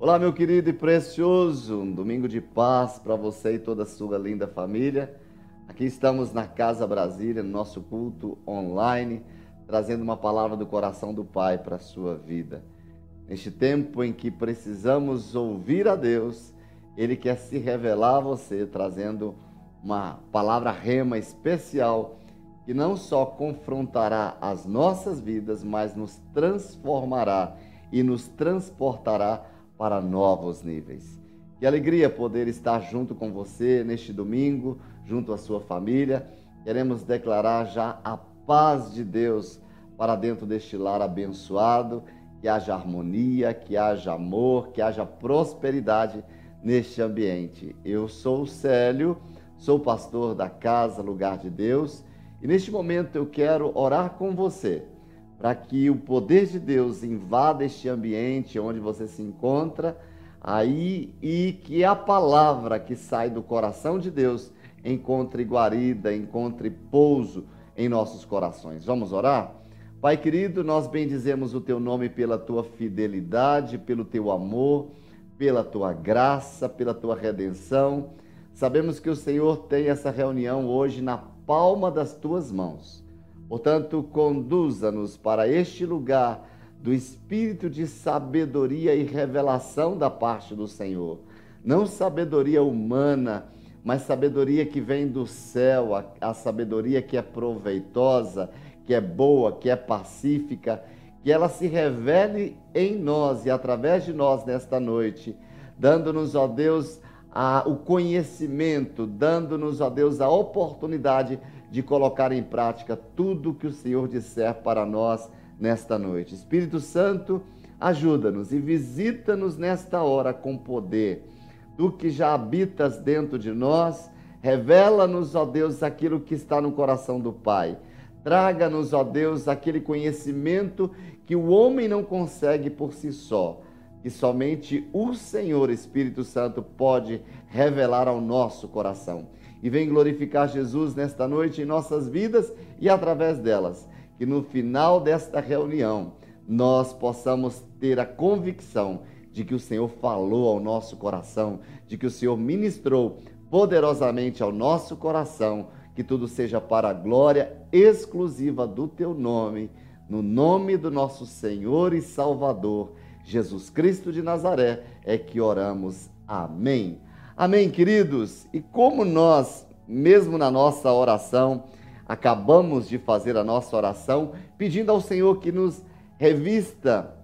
Olá, meu querido e precioso, um domingo de paz para você e toda a sua linda família. Aqui estamos na Casa Brasília, no nosso culto online, trazendo uma palavra do coração do Pai para a sua vida. Neste tempo em que precisamos ouvir a Deus, Ele quer se revelar a você, trazendo uma palavra rema especial que não só confrontará as nossas vidas, mas nos transformará e nos transportará para novos níveis. Que alegria poder estar junto com você neste domingo, junto à sua família. Queremos declarar já a paz de Deus para dentro deste lar abençoado, que haja harmonia, que haja amor, que haja prosperidade neste ambiente. Eu sou o Célio, sou pastor da Casa Lugar de Deus e neste momento eu quero orar com você para que o poder de Deus invada este ambiente onde você se encontra aí e que a palavra que sai do coração de Deus encontre guarida, encontre pouso em nossos corações. Vamos orar? Pai querido, nós bendizemos o teu nome pela tua fidelidade, pelo teu amor, pela tua graça, pela tua redenção. Sabemos que o Senhor tem essa reunião hoje na palma das tuas mãos. Portanto, conduza-nos para este lugar do espírito de sabedoria e revelação da parte do Senhor. Não sabedoria humana, mas sabedoria que vem do céu, a, a sabedoria que é proveitosa, que é boa, que é pacífica, que ela se revele em nós e através de nós nesta noite, dando-nos, ó Deus, a, o conhecimento, dando-nos, ó Deus, a oportunidade de colocar em prática tudo que o Senhor disser para nós nesta noite. Espírito Santo, ajuda-nos e visita-nos nesta hora com poder. Tu que já habitas dentro de nós, revela-nos, ó Deus, aquilo que está no coração do Pai. Traga-nos, ó Deus, aquele conhecimento que o homem não consegue por si só, que somente o Senhor Espírito Santo pode revelar ao nosso coração e vem glorificar Jesus nesta noite em nossas vidas e através delas. Que no final desta reunião nós possamos ter a convicção de que o Senhor falou ao nosso coração, de que o Senhor ministrou poderosamente ao nosso coração, que tudo seja para a glória exclusiva do teu nome, no nome do nosso Senhor e Salvador, Jesus Cristo de Nazaré, é que oramos. Amém. Amém, queridos? E como nós, mesmo na nossa oração, acabamos de fazer a nossa oração pedindo ao Senhor que nos revista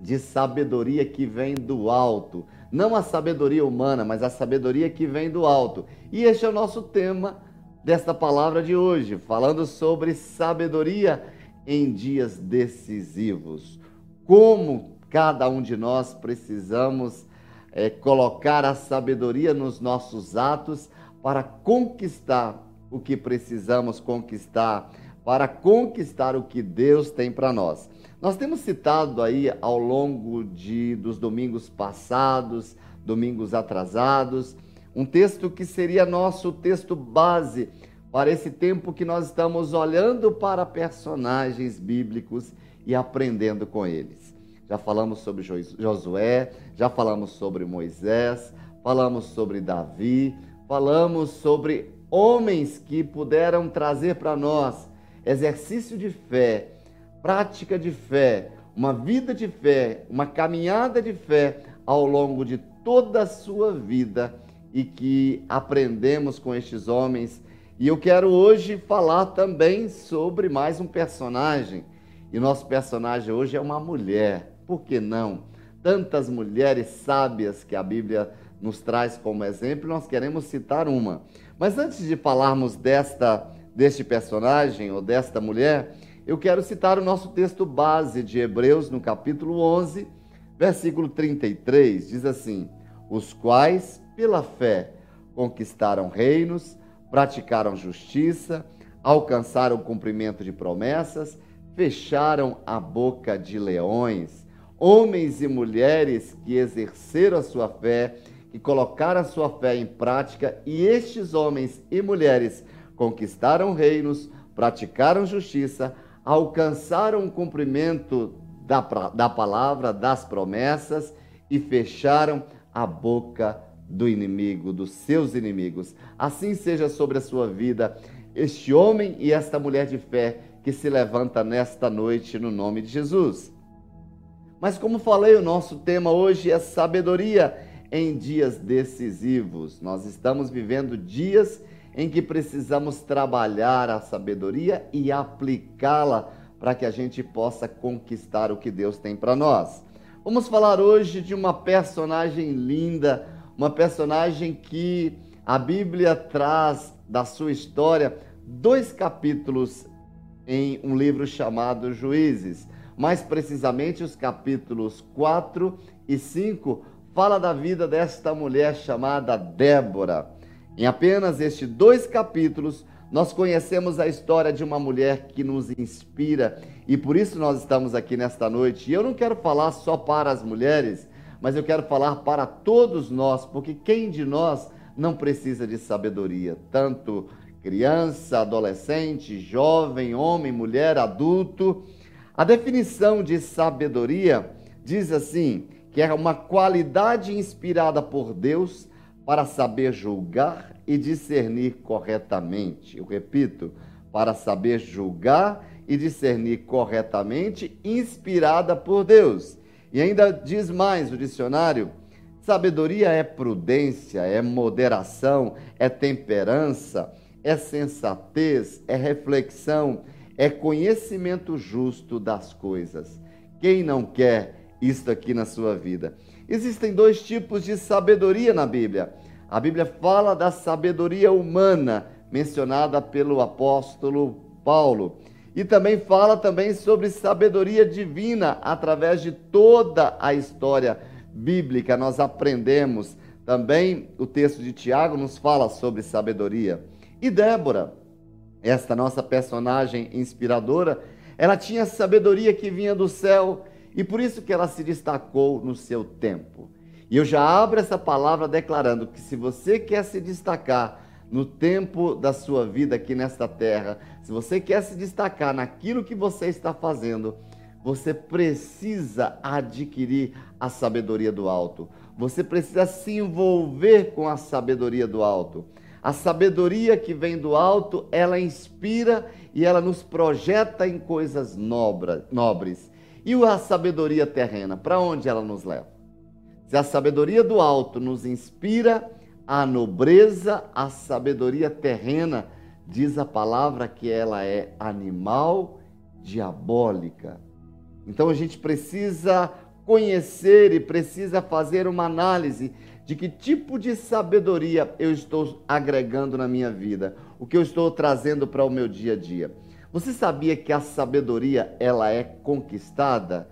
de sabedoria que vem do alto. Não a sabedoria humana, mas a sabedoria que vem do alto. E este é o nosso tema desta palavra de hoje, falando sobre sabedoria em dias decisivos. Como cada um de nós precisamos é, colocar a sabedoria nos nossos atos para conquistar o que precisamos conquistar, para conquistar o que Deus tem para nós. Nós temos citado aí ao longo de, dos domingos passados, domingos atrasados, um texto que seria nosso texto base para esse tempo que nós estamos olhando para personagens bíblicos e aprendendo com eles já falamos sobre Josué, já falamos sobre Moisés, falamos sobre Davi, falamos sobre homens que puderam trazer para nós exercício de fé, prática de fé, uma vida de fé, uma caminhada de fé ao longo de toda a sua vida e que aprendemos com estes homens. E eu quero hoje falar também sobre mais um personagem. E nosso personagem hoje é uma mulher por que não? Tantas mulheres sábias que a Bíblia nos traz como exemplo, nós queremos citar uma. Mas antes de falarmos desta deste personagem ou desta mulher, eu quero citar o nosso texto base de Hebreus no capítulo 11, versículo 33, diz assim: "Os quais pela fé conquistaram reinos, praticaram justiça, alcançaram o cumprimento de promessas, fecharam a boca de leões, homens e mulheres que exerceram a sua fé, que colocaram a sua fé em prática, e estes homens e mulheres conquistaram reinos, praticaram justiça, alcançaram o cumprimento da, da palavra, das promessas e fecharam a boca do inimigo, dos seus inimigos. Assim seja sobre a sua vida este homem e esta mulher de fé que se levanta nesta noite no nome de Jesus. Mas como falei, o nosso tema hoje é sabedoria em dias decisivos. Nós estamos vivendo dias em que precisamos trabalhar a sabedoria e aplicá-la para que a gente possa conquistar o que Deus tem para nós. Vamos falar hoje de uma personagem linda, uma personagem que a Bíblia traz da sua história dois capítulos em um livro chamado Juízes. Mais precisamente, os capítulos 4 e 5 fala da vida desta mulher chamada Débora. Em apenas estes dois capítulos, nós conhecemos a história de uma mulher que nos inspira e por isso nós estamos aqui nesta noite. E eu não quero falar só para as mulheres, mas eu quero falar para todos nós, porque quem de nós não precisa de sabedoria? Tanto criança, adolescente, jovem, homem, mulher, adulto. A definição de sabedoria diz assim: que é uma qualidade inspirada por Deus para saber julgar e discernir corretamente. Eu repito, para saber julgar e discernir corretamente, inspirada por Deus. E ainda diz mais o dicionário: sabedoria é prudência, é moderação, é temperança, é sensatez, é reflexão, é conhecimento justo das coisas. Quem não quer isto aqui na sua vida? Existem dois tipos de sabedoria na Bíblia. A Bíblia fala da sabedoria humana, mencionada pelo apóstolo Paulo. E também fala também sobre sabedoria divina através de toda a história bíblica. Nós aprendemos também o texto de Tiago nos fala sobre sabedoria. E Débora, esta nossa personagem inspiradora, ela tinha sabedoria que vinha do céu e por isso que ela se destacou no seu tempo. E eu já abro essa palavra declarando que se você quer se destacar no tempo da sua vida aqui nesta terra, se você quer se destacar naquilo que você está fazendo, você precisa adquirir a sabedoria do alto. Você precisa se envolver com a sabedoria do alto. A sabedoria que vem do alto, ela inspira e ela nos projeta em coisas nobres. E a sabedoria terrena, para onde ela nos leva? Se a sabedoria do alto nos inspira a nobreza, a sabedoria terrena, diz a palavra que ela é animal diabólica. Então a gente precisa conhecer e precisa fazer uma análise de que tipo de sabedoria eu estou agregando na minha vida, o que eu estou trazendo para o meu dia a dia. Você sabia que a sabedoria ela é conquistada?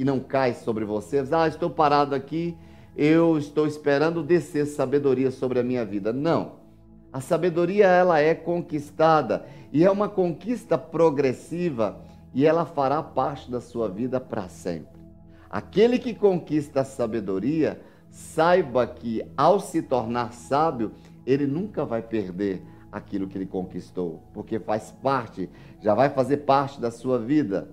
e não cai sobre você. Ah, estou parado aqui, eu estou esperando descer sabedoria sobre a minha vida. Não. A sabedoria ela é conquistada e é uma conquista progressiva e ela fará parte da sua vida para sempre. Aquele que conquista a sabedoria, saiba que ao se tornar sábio, ele nunca vai perder aquilo que ele conquistou, porque faz parte, já vai fazer parte da sua vida.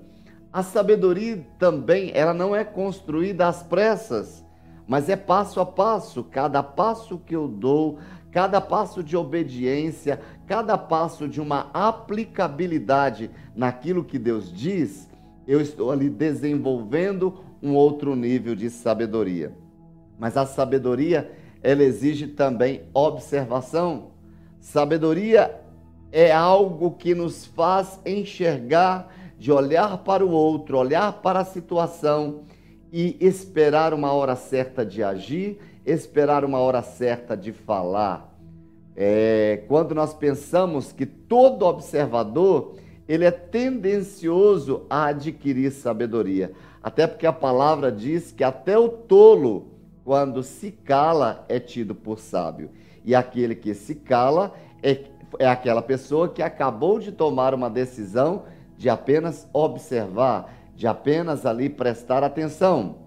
A sabedoria também, ela não é construída às pressas, mas é passo a passo. Cada passo que eu dou, cada passo de obediência, cada passo de uma aplicabilidade naquilo que Deus diz, eu estou ali desenvolvendo um outro nível de sabedoria. Mas a sabedoria, ela exige também observação. Sabedoria é algo que nos faz enxergar de olhar para o outro, olhar para a situação e esperar uma hora certa de agir, esperar uma hora certa de falar. É, quando nós pensamos que todo observador ele é tendencioso a adquirir sabedoria, até porque a palavra diz que até o tolo, quando se cala, é tido por sábio. E aquele que se cala é, é aquela pessoa que acabou de tomar uma decisão de apenas observar, de apenas ali prestar atenção.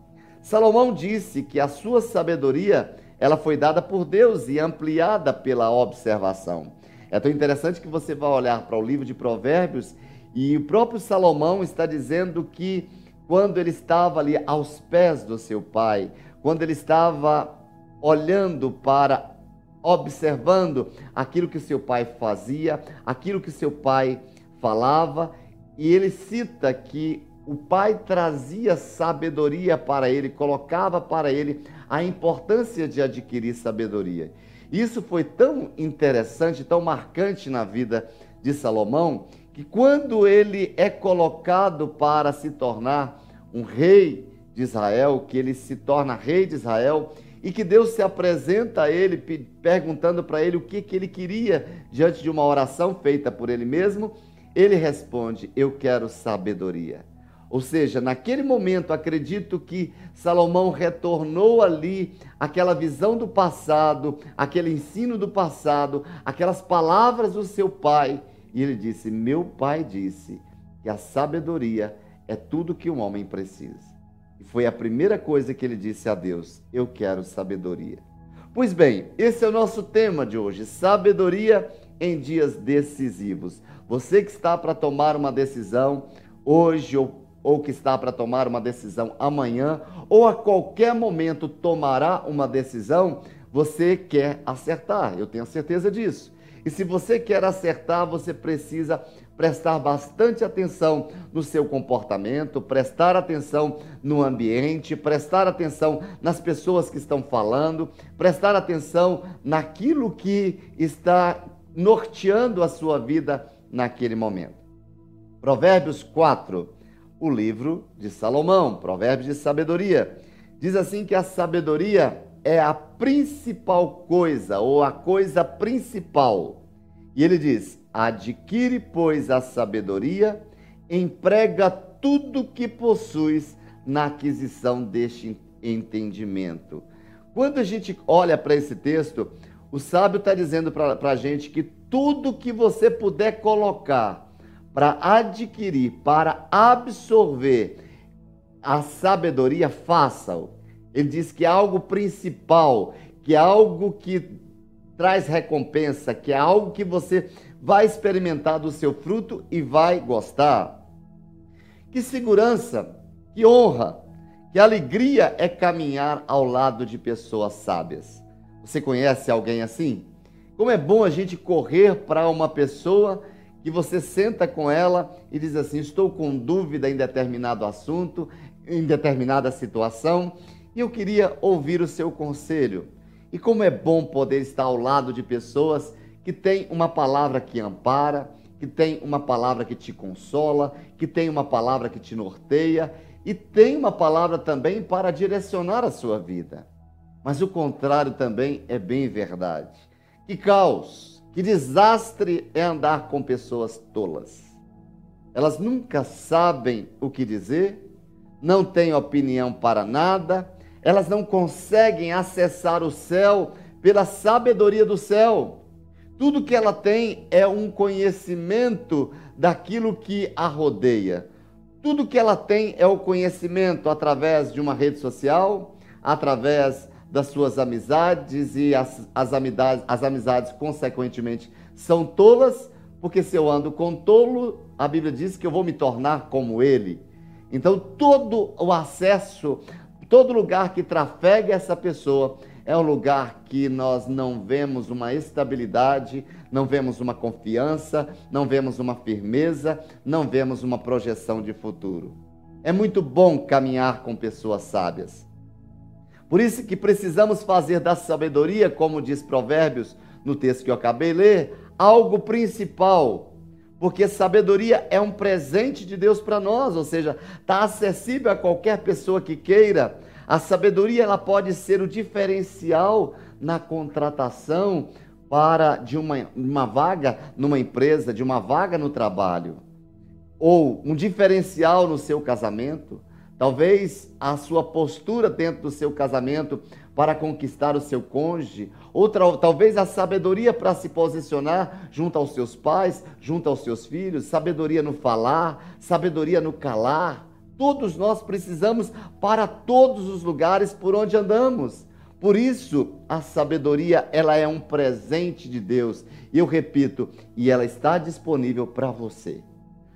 Salomão disse que a sua sabedoria ela foi dada por Deus e ampliada pela observação. É tão interessante que você vai olhar para o livro de Provérbios e o próprio Salomão está dizendo que quando ele estava ali aos pés do seu pai, quando ele estava olhando para, observando aquilo que seu pai fazia, aquilo que seu pai falava, e ele cita que o pai trazia sabedoria para ele, colocava para ele a importância de adquirir sabedoria. Isso foi tão interessante, tão marcante na vida de Salomão, que quando ele é colocado para se tornar um rei de Israel, que ele se torna rei de Israel, e que Deus se apresenta a ele perguntando para ele o que, que ele queria diante de uma oração feita por ele mesmo, ele responde: Eu quero sabedoria. Ou seja, naquele momento, acredito que Salomão retornou ali aquela visão do passado, aquele ensino do passado, aquelas palavras do seu pai, e ele disse: Meu pai disse que a sabedoria é tudo que um homem precisa. E foi a primeira coisa que ele disse a Deus: Eu quero sabedoria. Pois bem, esse é o nosso tema de hoje: sabedoria em dias decisivos. Você que está para tomar uma decisão hoje ou ou que está para tomar uma decisão amanhã, ou a qualquer momento tomará uma decisão, você quer acertar. Eu tenho certeza disso. E se você quer acertar, você precisa prestar bastante atenção no seu comportamento, prestar atenção no ambiente, prestar atenção nas pessoas que estão falando, prestar atenção naquilo que está norteando a sua vida naquele momento. Provérbios 4, o livro de Salomão, Provérbios de Sabedoria. Diz assim que a sabedoria é a principal coisa, ou a coisa principal. E ele diz: adquire, pois, a sabedoria, emprega tudo que possuis na aquisição deste entendimento. Quando a gente olha para esse texto, o sábio está dizendo para a gente que tudo que você puder colocar para adquirir, para absorver a sabedoria, faça-o. Ele diz que é algo principal, que é algo que traz recompensa, que é algo que você vai experimentar do seu fruto e vai gostar. Que segurança, que honra, que alegria é caminhar ao lado de pessoas sábias. Você conhece alguém assim? Como é bom a gente correr para uma pessoa que você senta com ela e diz assim: Estou com dúvida em determinado assunto, em determinada situação, e eu queria ouvir o seu conselho. E como é bom poder estar ao lado de pessoas que têm uma palavra que ampara, que tem uma palavra que te consola, que tem uma palavra que te norteia e tem uma palavra também para direcionar a sua vida. Mas o contrário também é bem verdade. Que caos! Que desastre é andar com pessoas tolas. Elas nunca sabem o que dizer, não têm opinião para nada, elas não conseguem acessar o céu pela sabedoria do céu. Tudo que ela tem é um conhecimento daquilo que a rodeia. Tudo que ela tem é o conhecimento através de uma rede social, através das suas amizades e as, as, amizades, as amizades, consequentemente, são tolas, porque se eu ando com tolo, a Bíblia diz que eu vou me tornar como ele. Então, todo o acesso, todo lugar que trafega essa pessoa, é um lugar que nós não vemos uma estabilidade, não vemos uma confiança, não vemos uma firmeza, não vemos uma projeção de futuro. É muito bom caminhar com pessoas sábias. Por isso que precisamos fazer da sabedoria, como diz Provérbios no texto que eu acabei de ler, algo principal. Porque sabedoria é um presente de Deus para nós, ou seja, está acessível a qualquer pessoa que queira. A sabedoria ela pode ser o diferencial na contratação para de uma, uma vaga numa empresa, de uma vaga no trabalho, ou um diferencial no seu casamento. Talvez a sua postura dentro do seu casamento para conquistar o seu cônjuge, outra talvez a sabedoria para se posicionar junto aos seus pais, junto aos seus filhos, sabedoria no falar, sabedoria no calar. Todos nós precisamos para todos os lugares por onde andamos. Por isso, a sabedoria, ela é um presente de Deus. E eu repito, e ela está disponível para você.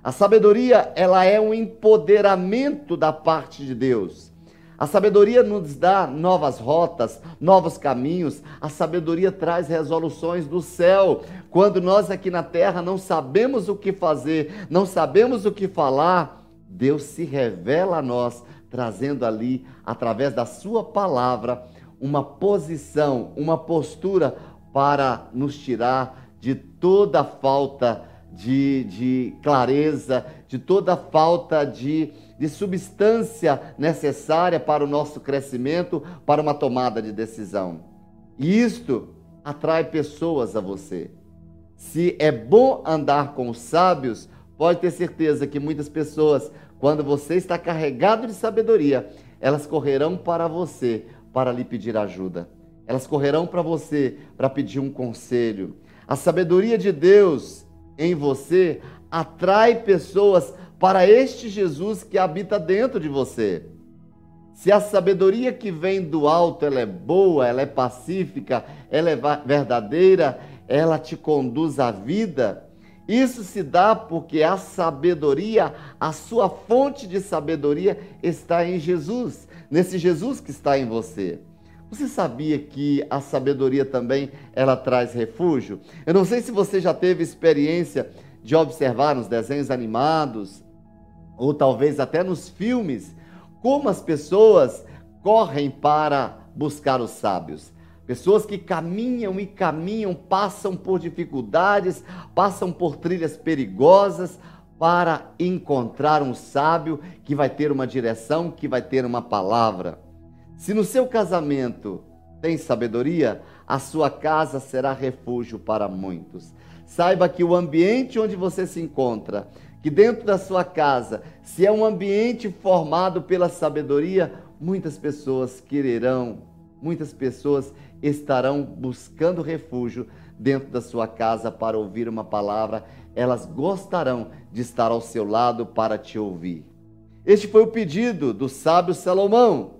A sabedoria, ela é um empoderamento da parte de Deus. A sabedoria nos dá novas rotas, novos caminhos. A sabedoria traz resoluções do céu. Quando nós aqui na terra não sabemos o que fazer, não sabemos o que falar, Deus se revela a nós, trazendo ali, através da Sua palavra, uma posição, uma postura para nos tirar de toda falta de de, clareza, de toda falta de, de substância necessária para o nosso crescimento, para uma tomada de decisão. E isto atrai pessoas a você. Se é bom andar com os sábios, pode ter certeza que muitas pessoas, quando você está carregado de sabedoria, elas correrão para você para lhe pedir ajuda. Elas correrão para você para pedir um conselho. A sabedoria de Deus em você atrai pessoas para este Jesus que habita dentro de você. Se a sabedoria que vem do alto ela é boa, ela é pacífica, ela é verdadeira, ela te conduz à vida. Isso se dá porque a sabedoria, a sua fonte de sabedoria está em Jesus, nesse Jesus que está em você. Você sabia que a sabedoria também ela traz refúgio? Eu não sei se você já teve experiência de observar nos desenhos animados ou talvez até nos filmes como as pessoas correm para buscar os sábios. Pessoas que caminham e caminham, passam por dificuldades, passam por trilhas perigosas para encontrar um sábio que vai ter uma direção, que vai ter uma palavra. Se no seu casamento tem sabedoria, a sua casa será refúgio para muitos. Saiba que o ambiente onde você se encontra, que dentro da sua casa, se é um ambiente formado pela sabedoria, muitas pessoas quererão, muitas pessoas estarão buscando refúgio dentro da sua casa para ouvir uma palavra, elas gostarão de estar ao seu lado para te ouvir. Este foi o pedido do sábio Salomão.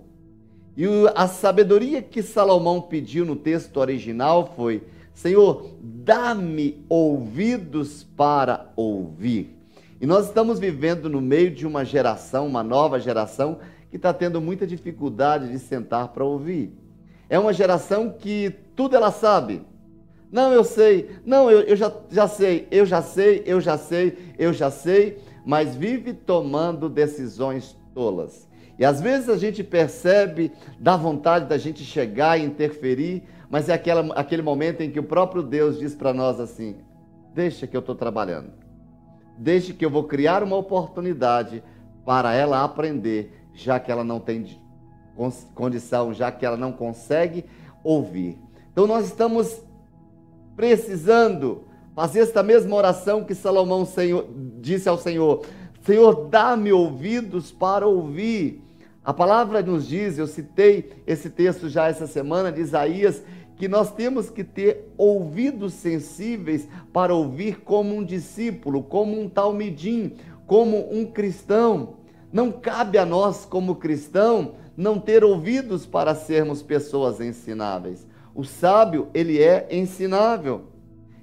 E a sabedoria que Salomão pediu no texto original foi: Senhor, dá-me ouvidos para ouvir. E nós estamos vivendo no meio de uma geração, uma nova geração, que está tendo muita dificuldade de sentar para ouvir. É uma geração que tudo ela sabe. Não, eu sei. Não, eu, eu já, já sei. Eu já sei, eu já sei, eu já sei. Mas vive tomando decisões tolas. E às vezes a gente percebe, dá vontade da gente chegar e interferir, mas é aquela, aquele momento em que o próprio Deus diz para nós assim: deixa que eu estou trabalhando, deixa que eu vou criar uma oportunidade para ela aprender, já que ela não tem condição, já que ela não consegue ouvir. Então nós estamos precisando fazer esta mesma oração que Salomão Senhor, disse ao Senhor: Senhor, dá-me ouvidos para ouvir a palavra nos diz, eu citei esse texto já essa semana de Isaías, que nós temos que ter ouvidos sensíveis para ouvir como um discípulo, como um talmidim, como um cristão. Não cabe a nós, como cristão, não ter ouvidos para sermos pessoas ensináveis. O sábio, ele é ensinável.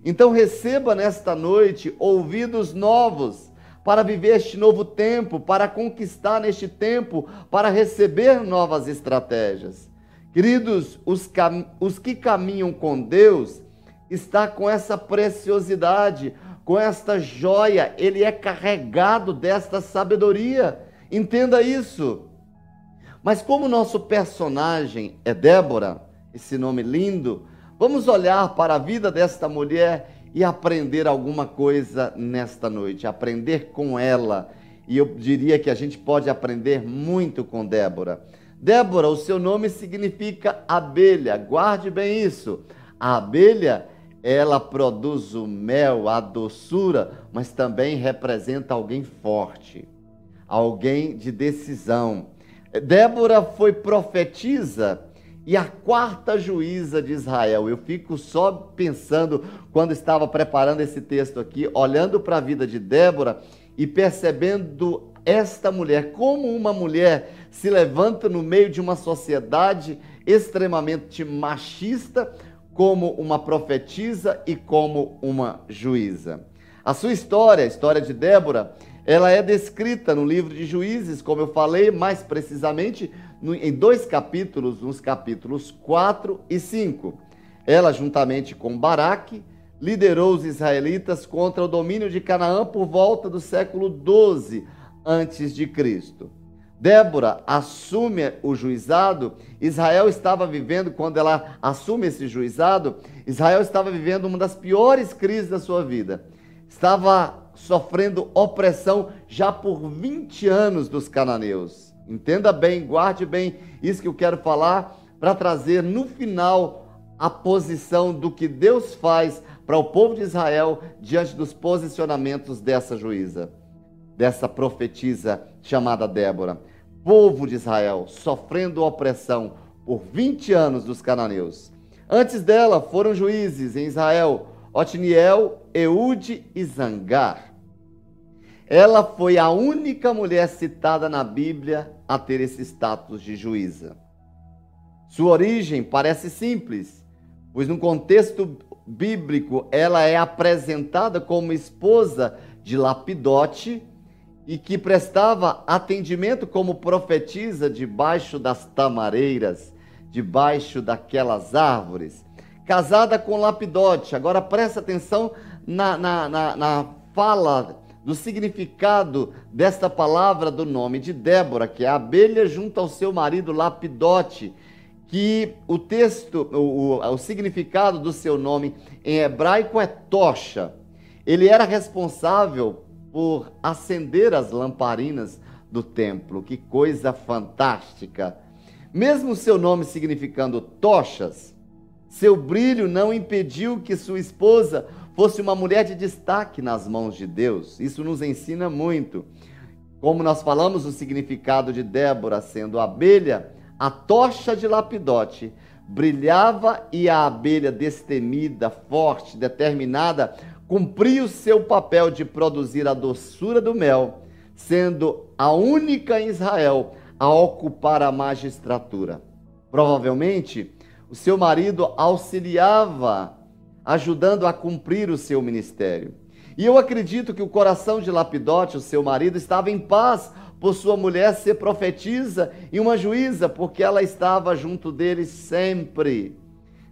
Então receba nesta noite ouvidos novos para viver este novo tempo, para conquistar neste tempo, para receber novas estratégias. Queridos, os, os que caminham com Deus está com essa preciosidade, com esta joia, ele é carregado desta sabedoria. Entenda isso. Mas como nosso personagem é Débora, esse nome lindo, vamos olhar para a vida desta mulher e aprender alguma coisa nesta noite, aprender com ela. E eu diria que a gente pode aprender muito com Débora. Débora, o seu nome significa abelha, guarde bem isso. A abelha, ela produz o mel, a doçura, mas também representa alguém forte, alguém de decisão. Débora foi profetisa e a quarta juíza de Israel. Eu fico só pensando, quando estava preparando esse texto aqui, olhando para a vida de Débora e percebendo esta mulher, como uma mulher se levanta no meio de uma sociedade extremamente machista, como uma profetisa e como uma juíza. A sua história, a história de Débora, ela é descrita no livro de Juízes, como eu falei, mais precisamente em dois capítulos, nos capítulos 4 e 5. Ela, juntamente com Baraque, liderou os israelitas contra o domínio de Canaã por volta do século 12 antes de Cristo. Débora assume o juizado. Israel estava vivendo, quando ela assume esse juizado, Israel estava vivendo uma das piores crises da sua vida. Estava sofrendo opressão já por 20 anos dos cananeus. Entenda bem, guarde bem isso que eu quero falar para trazer no final a posição do que Deus faz para o povo de Israel diante dos posicionamentos dessa juíza, dessa profetisa chamada Débora povo de Israel sofrendo opressão por 20 anos dos cananeus. Antes dela foram juízes em Israel, Otniel, Eude e Zangar. Ela foi a única mulher citada na Bíblia a ter esse status de juíza. Sua origem parece simples, pois no contexto bíblico ela é apresentada como esposa de Lapidote, e que prestava atendimento como profetisa debaixo das tamareiras, debaixo daquelas árvores, casada com Lapidote. Agora presta atenção na, na, na, na fala do significado desta palavra do nome de Débora, que é a abelha junto ao seu marido Lapidote, que o texto, o, o, o significado do seu nome em hebraico é tocha. Ele era responsável por acender as lamparinas do templo. Que coisa fantástica! Mesmo seu nome significando tochas, seu brilho não impediu que sua esposa fosse uma mulher de destaque nas mãos de Deus. Isso nos ensina muito. Como nós falamos, o significado de Débora sendo abelha, a tocha de Lapidote brilhava e a abelha destemida, forte, determinada, cumpria o seu papel de produzir a doçura do mel, sendo a única em Israel a ocupar a magistratura. Provavelmente, o seu marido auxiliava, ajudando a cumprir o seu ministério. E eu acredito que o coração de Lapidote, o seu marido, estava em paz por sua mulher ser profetisa e uma juíza, porque ela estava junto dele sempre.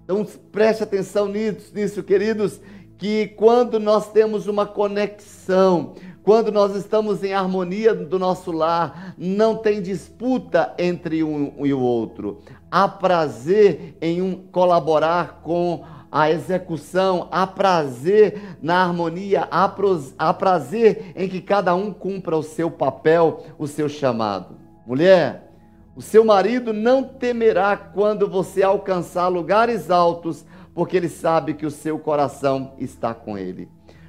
Então preste atenção nisso, queridos, que quando nós temos uma conexão, quando nós estamos em harmonia do nosso lar, não tem disputa entre um e o outro. Há prazer em um colaborar com a execução, há prazer na harmonia, há prazer em que cada um cumpra o seu papel, o seu chamado. Mulher, o seu marido não temerá quando você alcançar lugares altos porque ele sabe que o seu coração está com ele.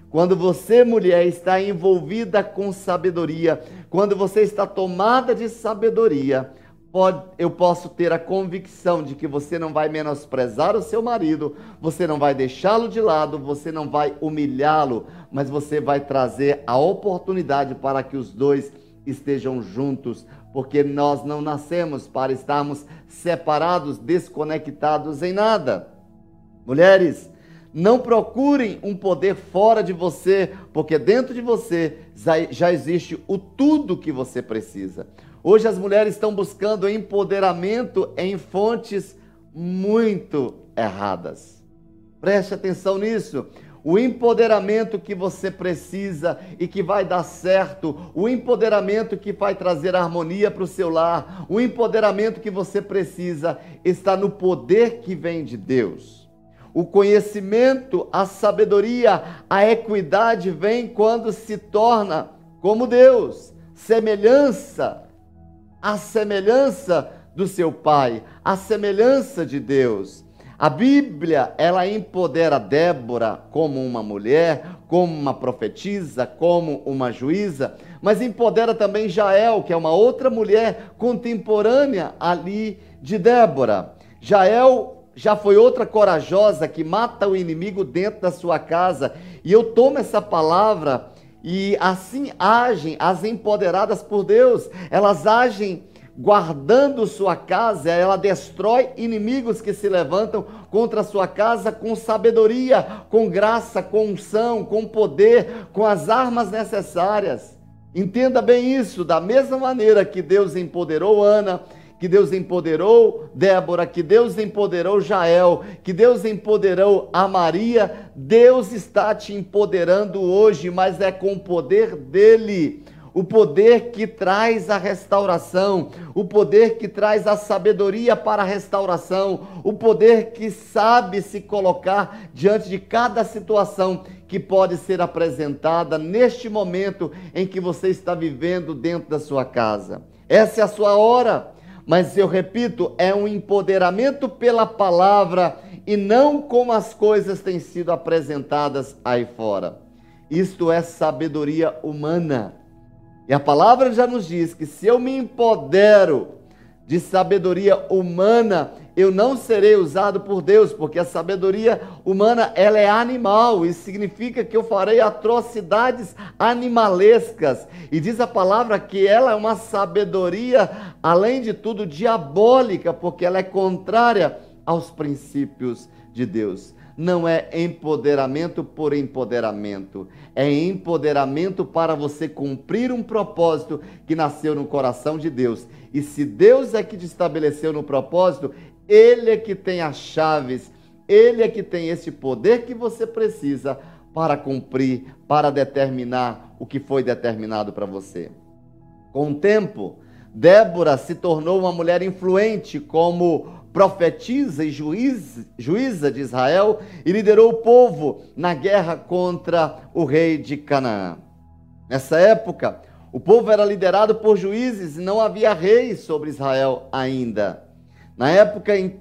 Quando você, mulher, está envolvida com sabedoria, quando você está tomada de sabedoria, pode, eu posso ter a convicção de que você não vai menosprezar o seu marido, você não vai deixá-lo de lado, você não vai humilhá-lo, mas você vai trazer a oportunidade para que os dois estejam juntos, porque nós não nascemos para estarmos separados, desconectados em nada. Mulheres, não procurem um poder fora de você, porque dentro de você já existe o tudo que você precisa. Hoje as mulheres estão buscando empoderamento em fontes muito erradas. Preste atenção nisso. O empoderamento que você precisa e que vai dar certo, o empoderamento que vai trazer harmonia para o seu lar, o empoderamento que você precisa está no poder que vem de Deus. O conhecimento, a sabedoria, a equidade vem quando se torna como Deus, semelhança, a semelhança do seu Pai, a semelhança de Deus. A Bíblia, ela empodera Débora como uma mulher, como uma profetisa, como uma juíza, mas empodera também Jael, que é uma outra mulher contemporânea ali de Débora. Jael já foi outra corajosa que mata o inimigo dentro da sua casa. E eu tomo essa palavra e assim agem as empoderadas por Deus. Elas agem guardando sua casa, ela destrói inimigos que se levantam contra sua casa com sabedoria, com graça, com unção, com poder, com as armas necessárias. Entenda bem isso, da mesma maneira que Deus empoderou Ana, que Deus empoderou Débora, que Deus empoderou Jael, que Deus empoderou a Maria, Deus está te empoderando hoje, mas é com o poder dele. O poder que traz a restauração, o poder que traz a sabedoria para a restauração, o poder que sabe se colocar diante de cada situação que pode ser apresentada neste momento em que você está vivendo dentro da sua casa. Essa é a sua hora. Mas eu repito, é um empoderamento pela palavra e não como as coisas têm sido apresentadas aí fora. Isto é sabedoria humana. E a palavra já nos diz que se eu me empodero de sabedoria humana, eu não serei usado por Deus, porque a sabedoria humana ela é animal, isso significa que eu farei atrocidades animalescas. E diz a palavra que ela é uma sabedoria, além de tudo, diabólica, porque ela é contrária aos princípios de Deus. Não é empoderamento por empoderamento, é empoderamento para você cumprir um propósito que nasceu no coração de Deus. E se Deus é que te estabeleceu no propósito, ele é que tem as chaves, ele é que tem esse poder que você precisa para cumprir, para determinar o que foi determinado para você. Com o tempo, Débora se tornou uma mulher influente como profetisa e juiz, juíza de Israel e liderou o povo na guerra contra o rei de Canaã. Nessa época, o povo era liderado por juízes e não havia rei sobre Israel ainda. Na época em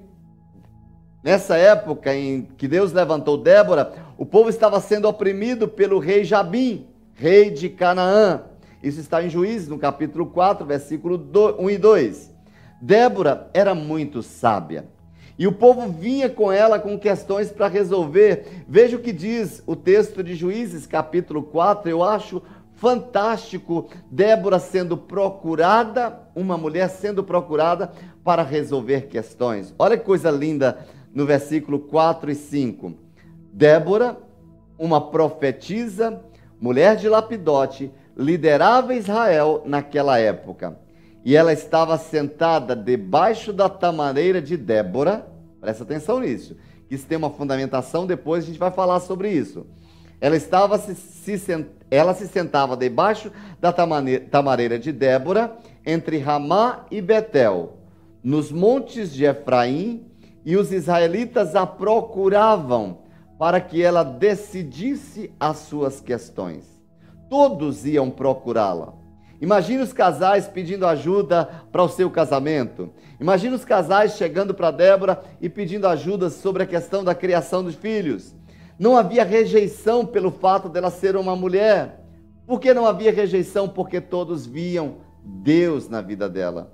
Nessa época em que Deus levantou Débora, o povo estava sendo oprimido pelo rei Jabim, rei de Canaã. Isso está em Juízes, no capítulo 4, versículo 1 e 2. Débora era muito sábia. E o povo vinha com ela com questões para resolver. Veja o que diz o texto de Juízes, capítulo 4. Eu acho fantástico Débora sendo procurada, uma mulher sendo procurada para resolver questões. Olha que coisa linda no versículo 4 e 5. Débora, uma profetisa, mulher de Lapidote, liderava Israel naquela época. E ela estava sentada debaixo da tamareira de Débora. Presta atenção nisso. Isso tem uma fundamentação, depois a gente vai falar sobre isso. Ela estava se, se, ela se sentava debaixo da tamareira de Débora, entre Ramá e Betel, nos montes de Efraim, e os israelitas a procuravam para que ela decidisse as suas questões. Todos iam procurá-la. Imagine os casais pedindo ajuda para o seu casamento. Imagine os casais chegando para Débora e pedindo ajuda sobre a questão da criação dos filhos. Não havia rejeição pelo fato dela ser uma mulher. Por que não havia rejeição? Porque todos viam Deus na vida dela.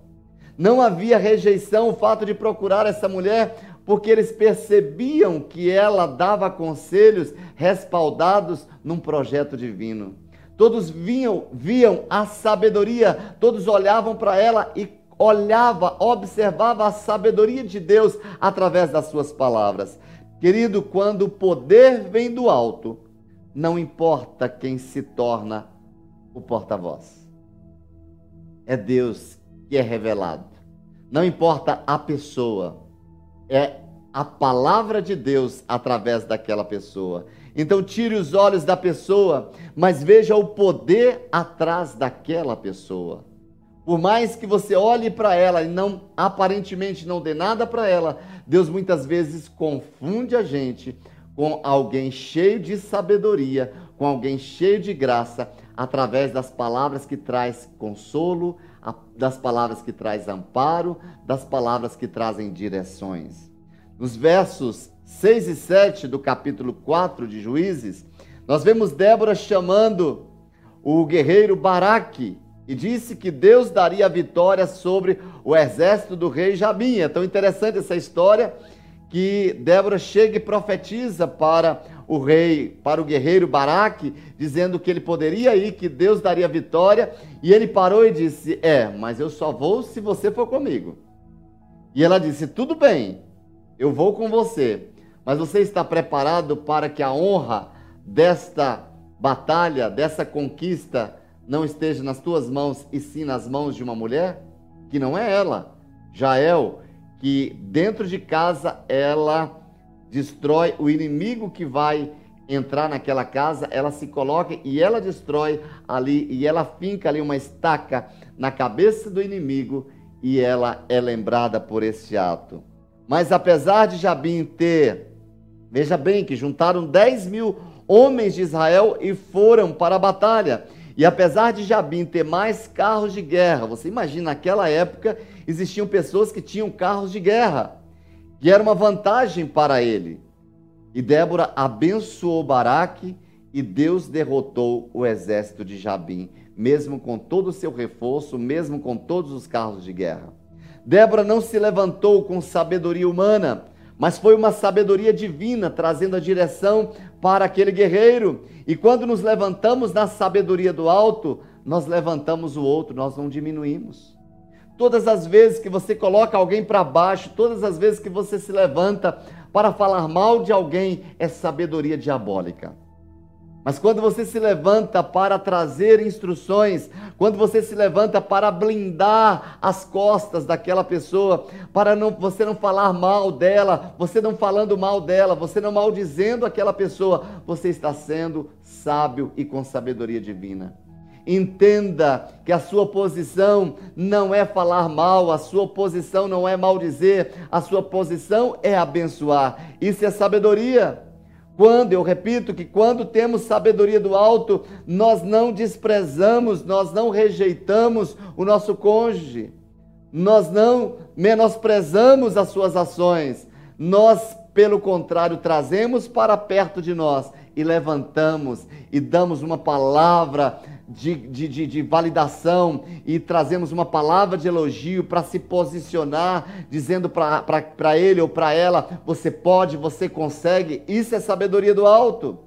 Não havia rejeição o fato de procurar essa mulher, porque eles percebiam que ela dava conselhos respaldados num projeto divino. Todos viam, viam a sabedoria, todos olhavam para ela e olhava, observava a sabedoria de Deus através das suas palavras. Querido, quando o poder vem do alto, não importa quem se torna o porta-voz. É Deus que é revelado. Não importa a pessoa, é a palavra de Deus através daquela pessoa. Então tire os olhos da pessoa, mas veja o poder atrás daquela pessoa. Por mais que você olhe para ela e não aparentemente não dê nada para ela, Deus muitas vezes confunde a gente com alguém cheio de sabedoria, com alguém cheio de graça, através das palavras que traz consolo, das palavras que traz amparo, das palavras que trazem direções. Nos versos 6 e 7 do capítulo 4 de Juízes, nós vemos Débora chamando o guerreiro Baraque e disse que Deus daria vitória sobre o exército do rei Jabim. É tão interessante essa história que Débora chega e profetiza para o rei, para o guerreiro Baraque, dizendo que ele poderia ir, que Deus daria vitória, e ele parou e disse: É, mas eu só vou se você for comigo. E ela disse: Tudo bem, eu vou com você, mas você está preparado para que a honra desta batalha, dessa conquista, não esteja nas tuas mãos e sim nas mãos de uma mulher? Que não é ela, Jael, que dentro de casa ela destrói o inimigo que vai entrar naquela casa, ela se coloca e ela destrói ali e ela finca ali uma estaca na cabeça do inimigo e ela é lembrada por esse ato. Mas apesar de Jabim ter, veja bem que juntaram 10 mil homens de Israel e foram para a batalha. E apesar de Jabim ter mais carros de guerra, você imagina, naquela época existiam pessoas que tinham carros de guerra, que era uma vantagem para ele. E Débora abençoou Baraque e Deus derrotou o exército de Jabim, mesmo com todo o seu reforço, mesmo com todos os carros de guerra. Débora não se levantou com sabedoria humana, mas foi uma sabedoria divina, trazendo a direção para aquele guerreiro. E quando nos levantamos na sabedoria do alto, nós levantamos o outro, nós não diminuímos. Todas as vezes que você coloca alguém para baixo, todas as vezes que você se levanta para falar mal de alguém é sabedoria diabólica. Mas quando você se levanta para trazer instruções, quando você se levanta para blindar as costas daquela pessoa, para não, você não falar mal dela, você não falando mal dela, você não maldizendo aquela pessoa, você está sendo sábio e com sabedoria divina. Entenda que a sua posição não é falar mal, a sua posição não é maldizer, a sua posição é abençoar. Isso é sabedoria. Quando, eu repito, que quando temos sabedoria do alto, nós não desprezamos, nós não rejeitamos o nosso cônjuge, nós não menosprezamos as suas ações, nós, pelo contrário, trazemos para perto de nós e levantamos e damos uma palavra de, de, de, de validação e trazemos uma palavra de elogio para se posicionar, dizendo para ele ou para ela: você pode, você consegue. Isso é sabedoria do alto.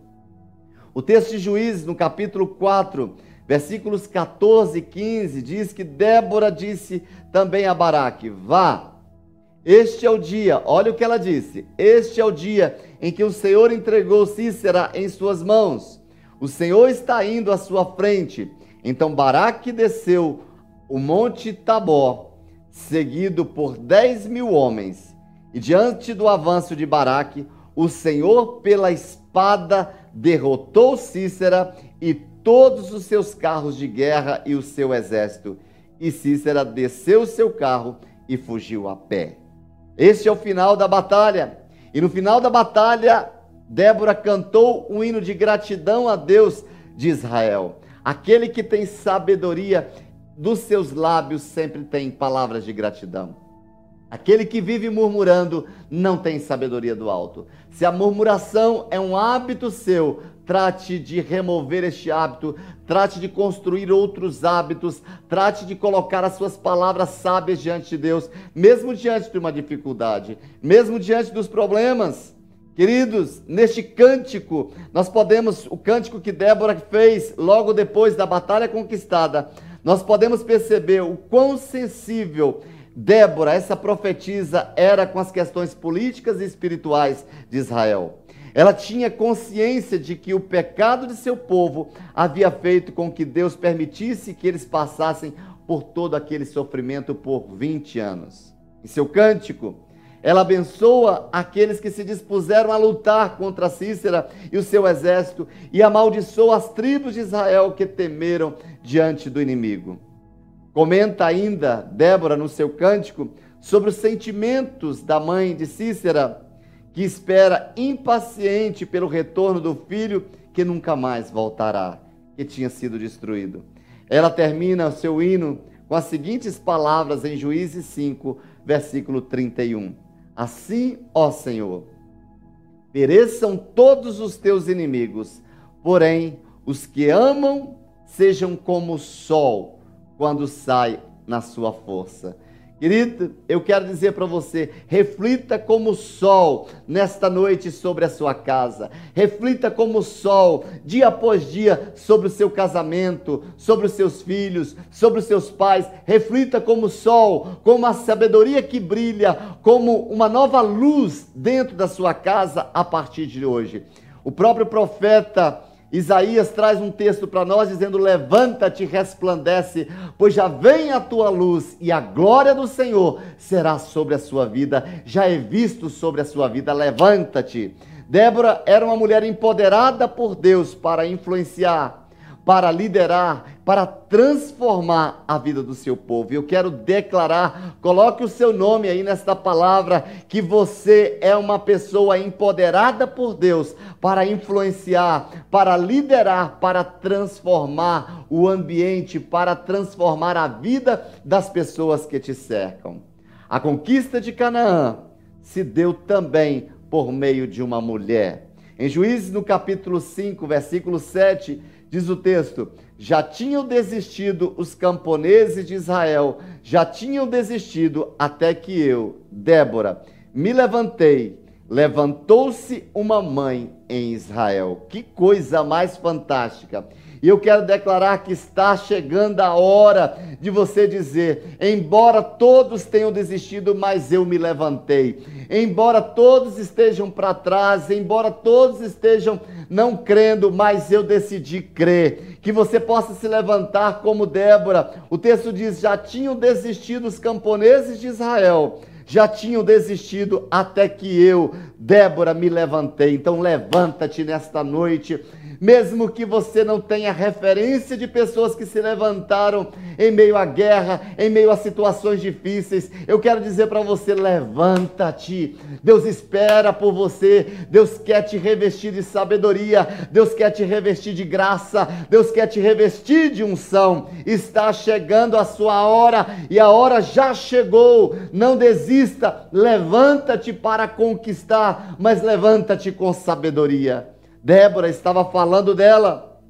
O texto de Juízes, no capítulo 4, versículos 14 e 15, diz que Débora disse também a Baraque: Vá. Este é o dia, olha o que ela disse: Este é o dia em que o Senhor entregou Cícera em suas mãos o Senhor está indo à sua frente. Então Baraque desceu o monte Tabó, seguido por dez mil homens. E diante do avanço de Baraque, o Senhor, pela espada, derrotou Cícera e todos os seus carros de guerra e o seu exército. E Cícera desceu seu carro e fugiu a pé. Este é o final da batalha. E no final da batalha, Débora cantou um hino de gratidão a Deus de Israel. Aquele que tem sabedoria, dos seus lábios sempre tem palavras de gratidão. Aquele que vive murmurando não tem sabedoria do alto. Se a murmuração é um hábito seu, trate de remover este hábito, trate de construir outros hábitos, trate de colocar as suas palavras sábias diante de Deus, mesmo diante de uma dificuldade, mesmo diante dos problemas. Queridos, neste cântico, nós podemos, o cântico que Débora fez logo depois da batalha conquistada, nós podemos perceber o quão sensível Débora, essa profetisa, era com as questões políticas e espirituais de Israel. Ela tinha consciência de que o pecado de seu povo havia feito com que Deus permitisse que eles passassem por todo aquele sofrimento por 20 anos. Em seu cântico, ela abençoa aqueles que se dispuseram a lutar contra Cícera e o seu exército, e amaldiçoa as tribos de Israel que temeram diante do inimigo. Comenta ainda Débora no seu cântico sobre os sentimentos da mãe de Cícera, que espera impaciente pelo retorno do filho que nunca mais voltará, que tinha sido destruído. Ela termina o seu hino com as seguintes palavras em Juízes 5, versículo 31. Assim, ó Senhor, pereçam todos os teus inimigos, porém os que amam sejam como o sol quando sai na sua força. Querido, eu quero dizer para você: reflita como o sol nesta noite sobre a sua casa, reflita como o sol dia após dia sobre o seu casamento, sobre os seus filhos, sobre os seus pais. Reflita como o sol, como a sabedoria que brilha, como uma nova luz dentro da sua casa a partir de hoje. O próprio profeta Isaías traz um texto para nós dizendo: Levanta-te, resplandece, pois já vem a tua luz e a glória do Senhor será sobre a sua vida, já é visto sobre a sua vida. Levanta-te. Débora era uma mulher empoderada por Deus para influenciar, para liderar, para transformar a vida do seu povo. Eu quero declarar, coloque o seu nome aí nesta palavra, que você é uma pessoa empoderada por Deus para influenciar, para liderar, para transformar o ambiente, para transformar a vida das pessoas que te cercam. A conquista de Canaã se deu também por meio de uma mulher. Em Juízes, no capítulo 5, versículo 7, diz o texto: Já tinham desistido os camponeses de Israel, já tinham desistido até que eu, Débora, me levantei. Levantou-se uma mãe em Israel. Que coisa mais fantástica! E eu quero declarar que está chegando a hora de você dizer: embora todos tenham desistido, mas eu me levantei. Embora todos estejam para trás, embora todos estejam não crendo, mas eu decidi crer. Que você possa se levantar como Débora. O texto diz: já tinham desistido os camponeses de Israel já tinham desistido até que eu, Débora, me levantei. Então levanta-te nesta noite mesmo que você não tenha referência de pessoas que se levantaram em meio à guerra, em meio a situações difíceis, eu quero dizer para você: levanta-te. Deus espera por você, Deus quer te revestir de sabedoria, Deus quer te revestir de graça, Deus quer te revestir de unção. Está chegando a sua hora e a hora já chegou. Não desista, levanta-te para conquistar, mas levanta-te com sabedoria. Débora estava falando dela.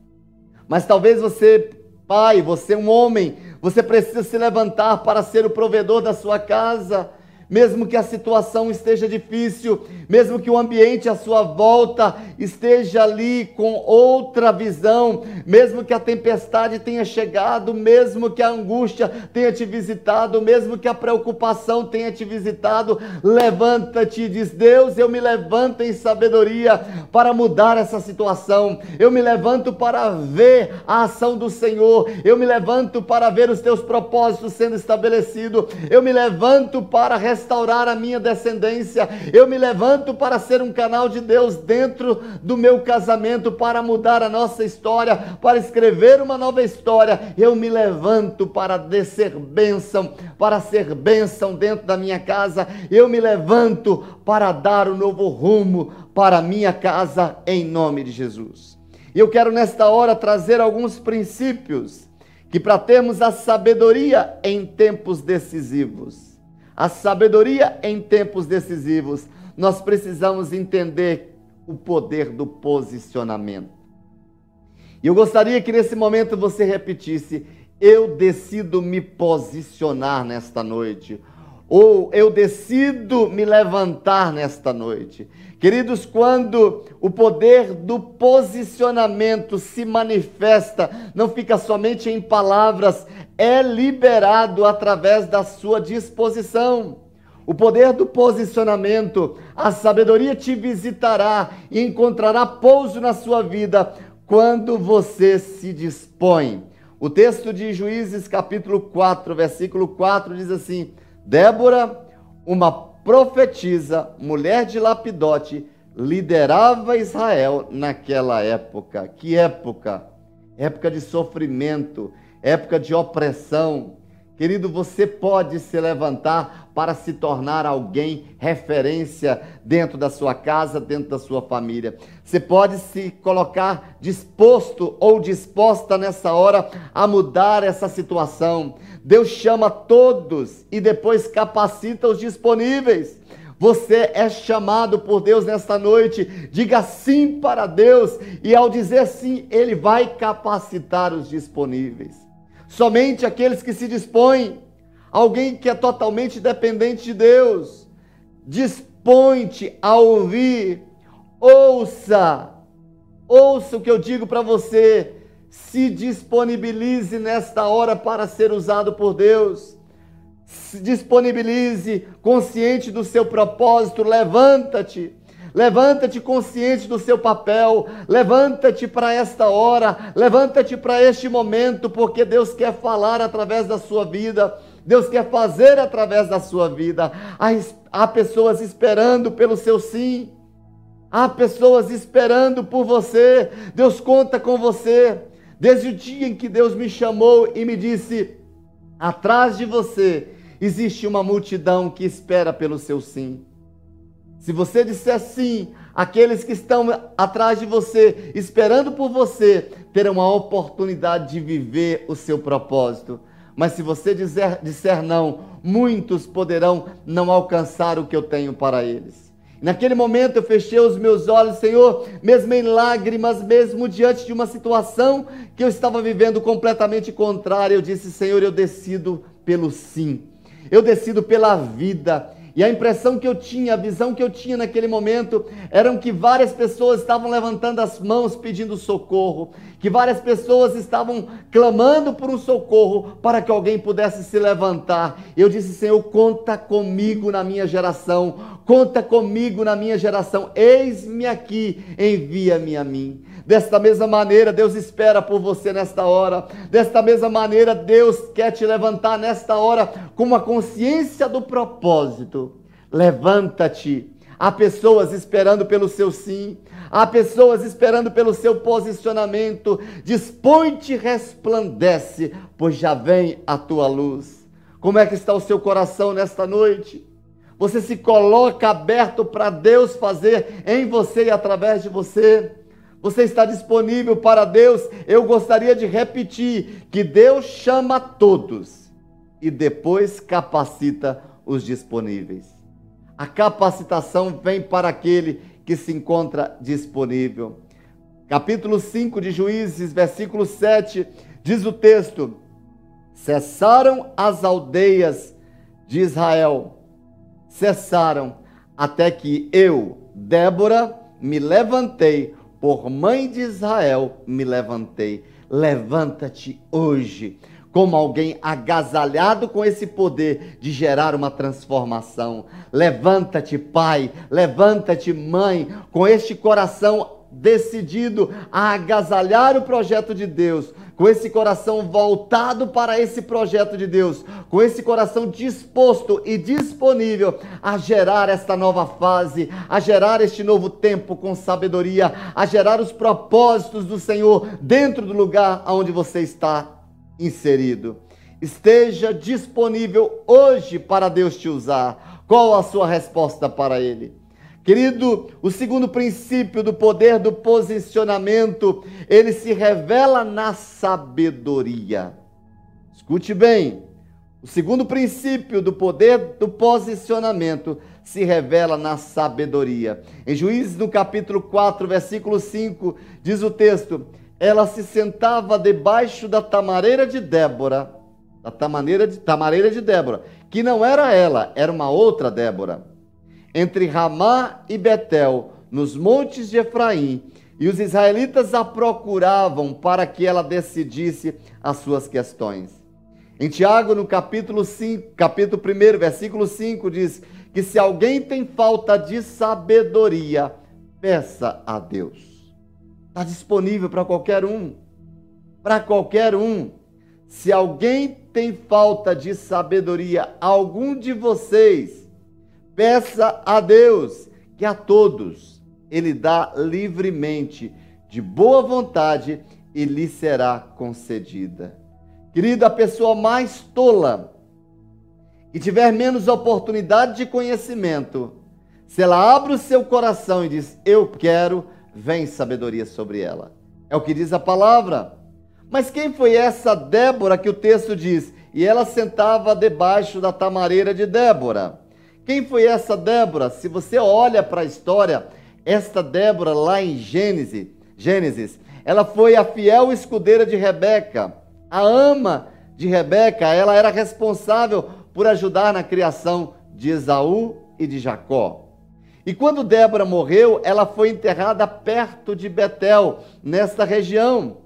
Mas talvez você, pai, você é um homem, você precisa se levantar para ser o provedor da sua casa mesmo que a situação esteja difícil, mesmo que o ambiente à sua volta esteja ali com outra visão, mesmo que a tempestade tenha chegado, mesmo que a angústia tenha te visitado, mesmo que a preocupação tenha te visitado, levanta-te e diz: Deus, eu me levanto em sabedoria para mudar essa situação, eu me levanto para ver a ação do Senhor, eu me levanto para ver os teus propósitos sendo estabelecidos, eu me levanto para restaurar restaurar a minha descendência. Eu me levanto para ser um canal de Deus dentro do meu casamento, para mudar a nossa história, para escrever uma nova história. Eu me levanto para descer bênção, para ser bênção dentro da minha casa. Eu me levanto para dar o um novo rumo para a minha casa, em nome de Jesus. E eu quero nesta hora trazer alguns princípios que para termos a sabedoria em tempos decisivos a sabedoria em tempos decisivos, nós precisamos entender o poder do posicionamento. E eu gostaria que nesse momento você repetisse: Eu decido me posicionar nesta noite. Ou eu decido me levantar nesta noite. Queridos, quando o poder do posicionamento se manifesta, não fica somente em palavras, é liberado através da sua disposição. O poder do posicionamento, a sabedoria te visitará e encontrará pouso na sua vida quando você se dispõe. O texto de Juízes, capítulo 4, versículo 4 diz assim: Débora, uma profetisa, mulher de Lapidote, liderava Israel naquela época. Que época? Época de sofrimento, época de opressão. Querido, você pode se levantar para se tornar alguém referência dentro da sua casa, dentro da sua família. Você pode se colocar disposto ou disposta nessa hora a mudar essa situação. Deus chama todos e depois capacita os disponíveis. Você é chamado por Deus nesta noite. Diga sim para Deus e ao dizer sim, ele vai capacitar os disponíveis. Somente aqueles que se dispõem, alguém que é totalmente dependente de Deus, dispõe-te a ouvir, ouça, ouça o que eu digo para você se disponibilize nesta hora para ser usado por Deus. Se disponibilize, consciente do seu propósito, levanta-te. Levanta-te consciente do seu papel. Levanta-te para esta hora. Levanta-te para este momento, porque Deus quer falar através da sua vida. Deus quer fazer através da sua vida. Há, há pessoas esperando pelo seu sim. Há pessoas esperando por você. Deus conta com você. Desde o dia em que Deus me chamou e me disse: atrás de você existe uma multidão que espera pelo seu sim. Se você disser sim, aqueles que estão atrás de você, esperando por você, terão a oportunidade de viver o seu propósito. Mas se você dizer, disser não, muitos poderão não alcançar o que eu tenho para eles. Naquele momento eu fechei os meus olhos, Senhor, mesmo em lágrimas, mesmo diante de uma situação que eu estava vivendo completamente contrária, eu disse: Senhor, eu decido pelo sim, eu decido pela vida. E a impressão que eu tinha, a visão que eu tinha naquele momento, eram que várias pessoas estavam levantando as mãos pedindo socorro, que várias pessoas estavam clamando por um socorro para que alguém pudesse se levantar. Eu disse: Senhor, conta comigo na minha geração, conta comigo na minha geração, eis-me aqui, envia-me a mim. Desta mesma maneira, Deus espera por você nesta hora. Desta mesma maneira, Deus quer te levantar nesta hora com uma consciência do propósito. Levanta-te. Há pessoas esperando pelo seu sim. Há pessoas esperando pelo seu posicionamento. Dispõe-te, resplandece, pois já vem a tua luz. Como é que está o seu coração nesta noite? Você se coloca aberto para Deus fazer em você e através de você? Você está disponível para Deus? Eu gostaria de repetir que Deus chama todos e depois capacita os disponíveis. A capacitação vem para aquele que se encontra disponível. Capítulo 5 de Juízes, versículo 7, diz o texto: Cessaram as aldeias de Israel, cessaram até que eu, Débora, me levantei por mãe de Israel me levantei. Levanta-te hoje, como alguém agasalhado com esse poder de gerar uma transformação. Levanta-te, pai, levanta-te, mãe, com este coração decidido a agasalhar o projeto de Deus, com esse coração voltado para esse projeto de Deus, com esse coração disposto e disponível a gerar esta nova fase, a gerar este novo tempo com sabedoria, a gerar os propósitos do Senhor dentro do lugar onde você está inserido. Esteja disponível hoje para Deus te usar. Qual a sua resposta para Ele? Querido, o segundo princípio do poder do posicionamento, ele se revela na sabedoria. Escute bem. O segundo princípio do poder do posicionamento se revela na sabedoria. Em Juízes, no capítulo 4, versículo 5, diz o texto: Ela se sentava debaixo da tamareira de Débora, da tamareira de, tamareira de Débora, que não era ela, era uma outra Débora entre Ramá e Betel, nos montes de Efraim, e os israelitas a procuravam para que ela decidisse as suas questões. Em Tiago, no capítulo 5, capítulo 1, versículo 5, diz que se alguém tem falta de sabedoria, peça a Deus. Está disponível para qualquer um. Para qualquer um. Se alguém tem falta de sabedoria, algum de vocês, Peça a Deus que a todos Ele dá livremente, de boa vontade, e lhe será concedida. Querida, a pessoa mais tola que tiver menos oportunidade de conhecimento, se ela abre o seu coração e diz: Eu quero, vem sabedoria sobre ela. É o que diz a palavra. Mas quem foi essa Débora que o texto diz? E ela sentava debaixo da tamareira de Débora. Quem foi essa Débora? Se você olha para a história, esta Débora lá em Gênesis, Gênesis, ela foi a fiel escudeira de Rebeca, a ama de Rebeca, ela era responsável por ajudar na criação de Esaú e de Jacó. E quando Débora morreu, ela foi enterrada perto de Betel, nesta região.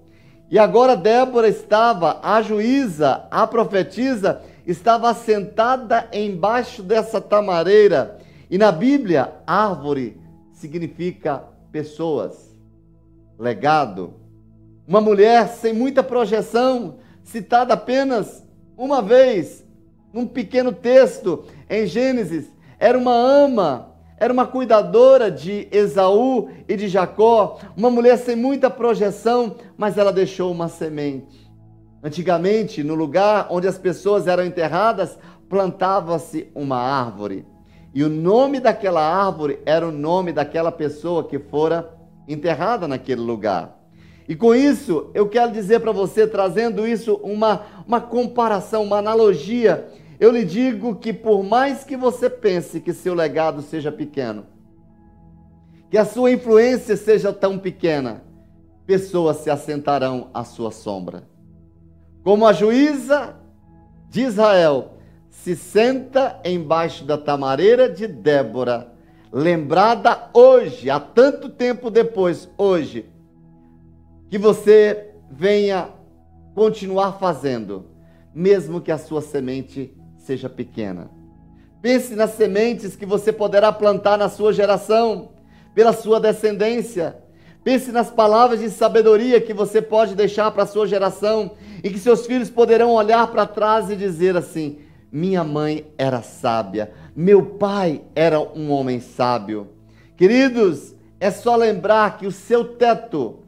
E agora Débora estava, a juíza, a profetisa, estava sentada embaixo dessa tamareira. E na Bíblia, árvore significa pessoas, legado. Uma mulher sem muita projeção, citada apenas uma vez, num pequeno texto em Gênesis, era uma ama, era uma cuidadora de Esaú e de Jacó, uma mulher sem muita projeção, mas ela deixou uma semente. Antigamente, no lugar onde as pessoas eram enterradas, plantava-se uma árvore. E o nome daquela árvore era o nome daquela pessoa que fora enterrada naquele lugar. E com isso, eu quero dizer para você, trazendo isso uma, uma comparação, uma analogia, eu lhe digo que por mais que você pense que seu legado seja pequeno, que a sua influência seja tão pequena, pessoas se assentarão à sua sombra. Como a juíza de Israel se senta embaixo da tamareira de Débora, lembrada hoje, há tanto tempo depois, hoje, que você venha continuar fazendo, mesmo que a sua semente seja pequena. Pense nas sementes que você poderá plantar na sua geração, pela sua descendência. Pense nas palavras de sabedoria que você pode deixar para a sua geração e que seus filhos poderão olhar para trás e dizer assim: minha mãe era sábia, meu pai era um homem sábio. Queridos, é só lembrar que o seu teto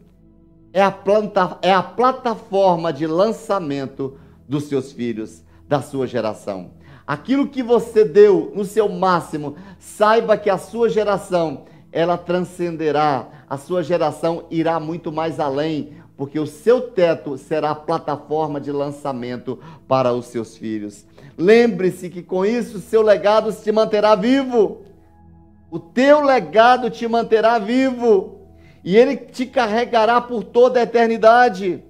é a, planta, é a plataforma de lançamento dos seus filhos, da sua geração. Aquilo que você deu no seu máximo, saiba que a sua geração, ela transcenderá, a sua geração irá muito mais além, porque o seu teto será a plataforma de lançamento para os seus filhos. Lembre-se que com isso seu legado se manterá vivo. O teu legado te manterá vivo e ele te carregará por toda a eternidade.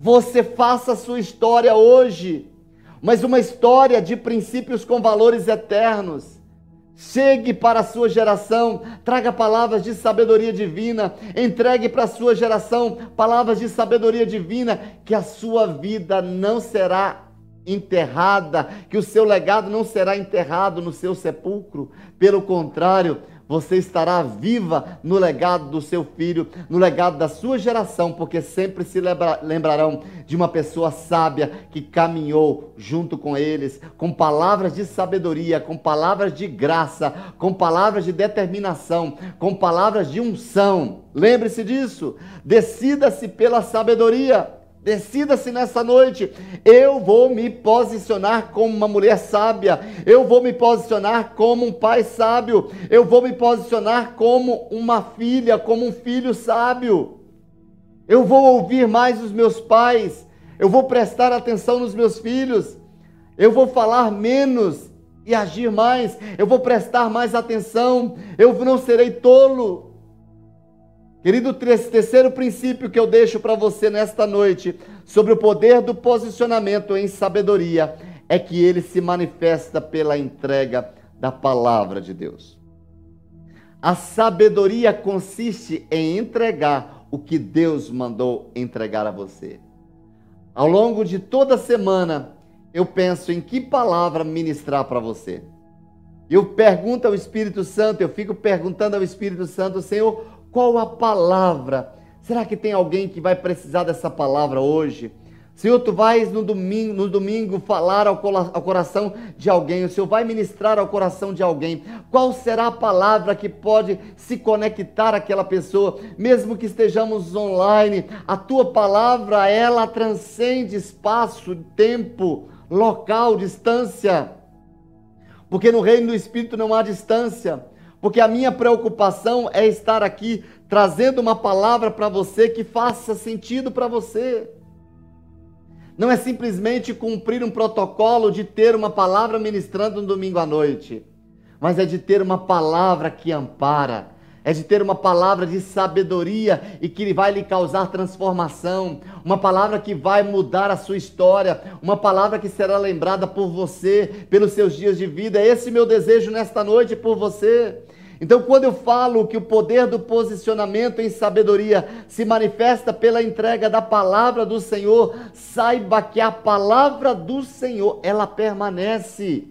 Você faça a sua história hoje, mas uma história de princípios com valores eternos. Chegue para a sua geração, traga palavras de sabedoria divina, entregue para a sua geração palavras de sabedoria divina, que a sua vida não será enterrada, que o seu legado não será enterrado no seu sepulcro. Pelo contrário, você estará viva no legado do seu filho, no legado da sua geração, porque sempre se lembrarão de uma pessoa sábia que caminhou junto com eles, com palavras de sabedoria, com palavras de graça, com palavras de determinação, com palavras de unção. Lembre-se disso. Decida-se pela sabedoria. Decida-se nessa noite. Eu vou me posicionar como uma mulher sábia. Eu vou me posicionar como um pai sábio. Eu vou me posicionar como uma filha, como um filho sábio. Eu vou ouvir mais os meus pais. Eu vou prestar atenção nos meus filhos. Eu vou falar menos e agir mais. Eu vou prestar mais atenção. Eu não serei tolo. Querido, terceiro princípio que eu deixo para você nesta noite sobre o poder do posicionamento em sabedoria é que ele se manifesta pela entrega da palavra de Deus. A sabedoria consiste em entregar o que Deus mandou entregar a você. Ao longo de toda semana, eu penso em que palavra ministrar para você. Eu pergunto ao Espírito Santo, eu fico perguntando ao Espírito Santo, Senhor, qual a palavra? Será que tem alguém que vai precisar dessa palavra hoje? Senhor, tu vais no domingo, no domingo falar ao, ao coração de alguém, o Senhor vai ministrar ao coração de alguém. Qual será a palavra que pode se conectar àquela pessoa, mesmo que estejamos online? A tua palavra, ela transcende espaço, tempo, local, distância. Porque no reino do Espírito não há distância porque a minha preocupação é estar aqui trazendo uma palavra para você que faça sentido para você. Não é simplesmente cumprir um protocolo de ter uma palavra ministrando no domingo à noite, mas é de ter uma palavra que ampara, é de ter uma palavra de sabedoria e que vai lhe causar transformação, uma palavra que vai mudar a sua história, uma palavra que será lembrada por você pelos seus dias de vida. É esse meu desejo nesta noite por você. Então, quando eu falo que o poder do posicionamento em sabedoria se manifesta pela entrega da palavra do Senhor, saiba que a palavra do Senhor, ela permanece.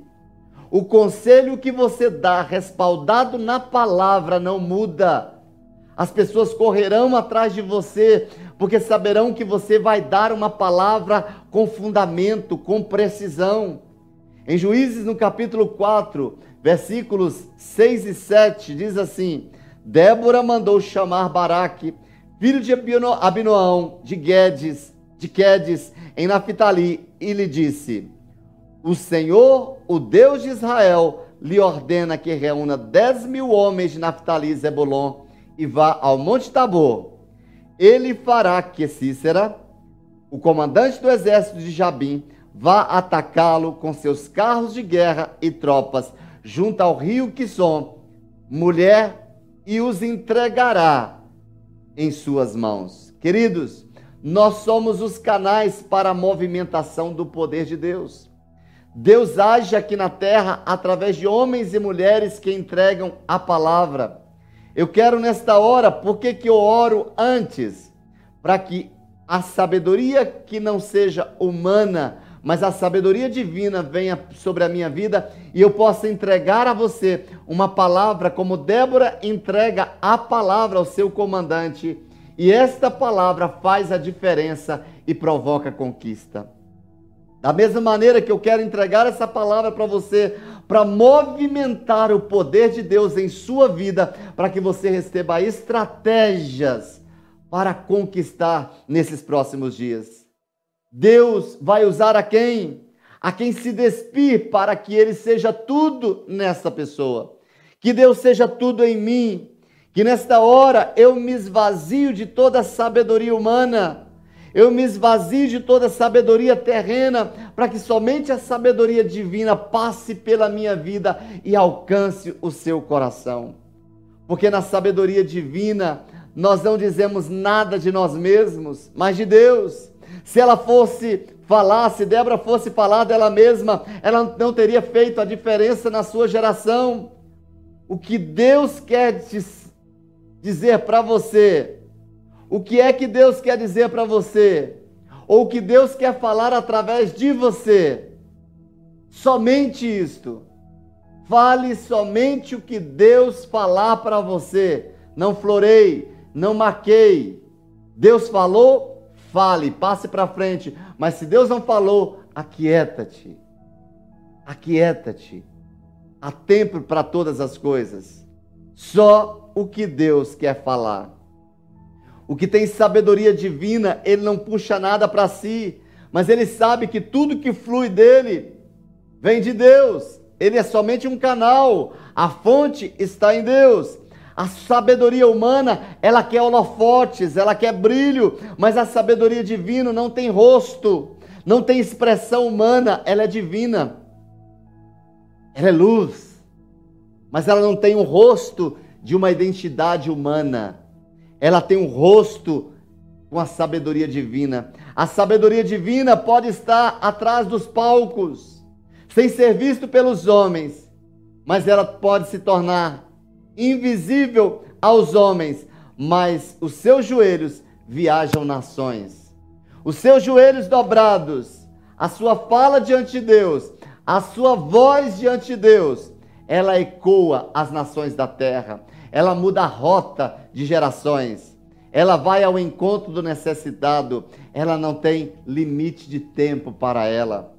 O conselho que você dá, respaldado na palavra, não muda. As pessoas correrão atrás de você, porque saberão que você vai dar uma palavra com fundamento, com precisão. Em Juízes, no capítulo 4, versículos 6 e 7, diz assim: Débora mandou chamar Baraque, filho de Abinoão, de Guedes, de Quedes, em Naphtali, e lhe disse: O Senhor, o Deus de Israel, lhe ordena que reúna dez mil homens de Naphtali e Zebulon e vá ao Monte Tabor. Ele fará que Cícera, o comandante do exército de Jabim, vá atacá-lo com seus carros de guerra e tropas junto ao rio Quisson, mulher, e os entregará em suas mãos. Queridos, nós somos os canais para a movimentação do poder de Deus. Deus age aqui na terra através de homens e mulheres que entregam a palavra. Eu quero nesta hora, por que, que eu oro antes? Para que a sabedoria que não seja humana, mas a sabedoria divina venha sobre a minha vida e eu possa entregar a você uma palavra como Débora entrega a palavra ao seu comandante. E esta palavra faz a diferença e provoca conquista. Da mesma maneira que eu quero entregar essa palavra para você, para movimentar o poder de Deus em sua vida, para que você receba estratégias para conquistar nesses próximos dias. Deus vai usar a quem? A quem se despir para que ele seja tudo nessa pessoa. Que Deus seja tudo em mim. Que nesta hora eu me esvazio de toda a sabedoria humana eu me esvazio de toda sabedoria terrena, para que somente a sabedoria divina passe pela minha vida e alcance o seu coração. Porque na sabedoria divina, nós não dizemos nada de nós mesmos, mas de Deus. Se ela fosse falar, se Débora fosse falar dela mesma, ela não teria feito a diferença na sua geração. O que Deus quer dizer para você o que é que Deus quer dizer para você? Ou o que Deus quer falar através de você? Somente isto. Fale somente o que Deus falar para você. Não florei, não maquei. Deus falou, fale, passe para frente. Mas se Deus não falou, aquieta-te. Aquieta-te. Há tempo para todas as coisas. Só o que Deus quer falar. O que tem sabedoria divina, ele não puxa nada para si, mas ele sabe que tudo que flui dele vem de Deus. Ele é somente um canal, a fonte está em Deus. A sabedoria humana, ela quer holofotes, ela quer brilho, mas a sabedoria divina não tem rosto, não tem expressão humana, ela é divina. Ela é luz, mas ela não tem o rosto de uma identidade humana ela tem um rosto com a sabedoria divina. A sabedoria divina pode estar atrás dos palcos, sem ser visto pelos homens, mas ela pode se tornar invisível aos homens, mas os seus joelhos viajam nações. Os seus joelhos dobrados, a sua fala diante de Deus, a sua voz diante de Deus, ela ecoa as nações da terra ela muda a rota de gerações, ela vai ao encontro do necessitado, ela não tem limite de tempo para ela.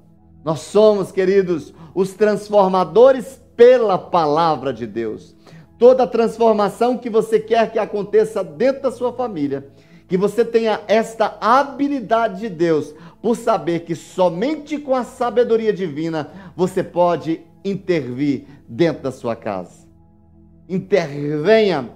Nós somos, queridos, os transformadores pela palavra de Deus. Toda transformação que você quer que aconteça dentro da sua família, que você tenha esta habilidade de Deus, por saber que somente com a sabedoria divina você pode intervir dentro da sua casa intervenha,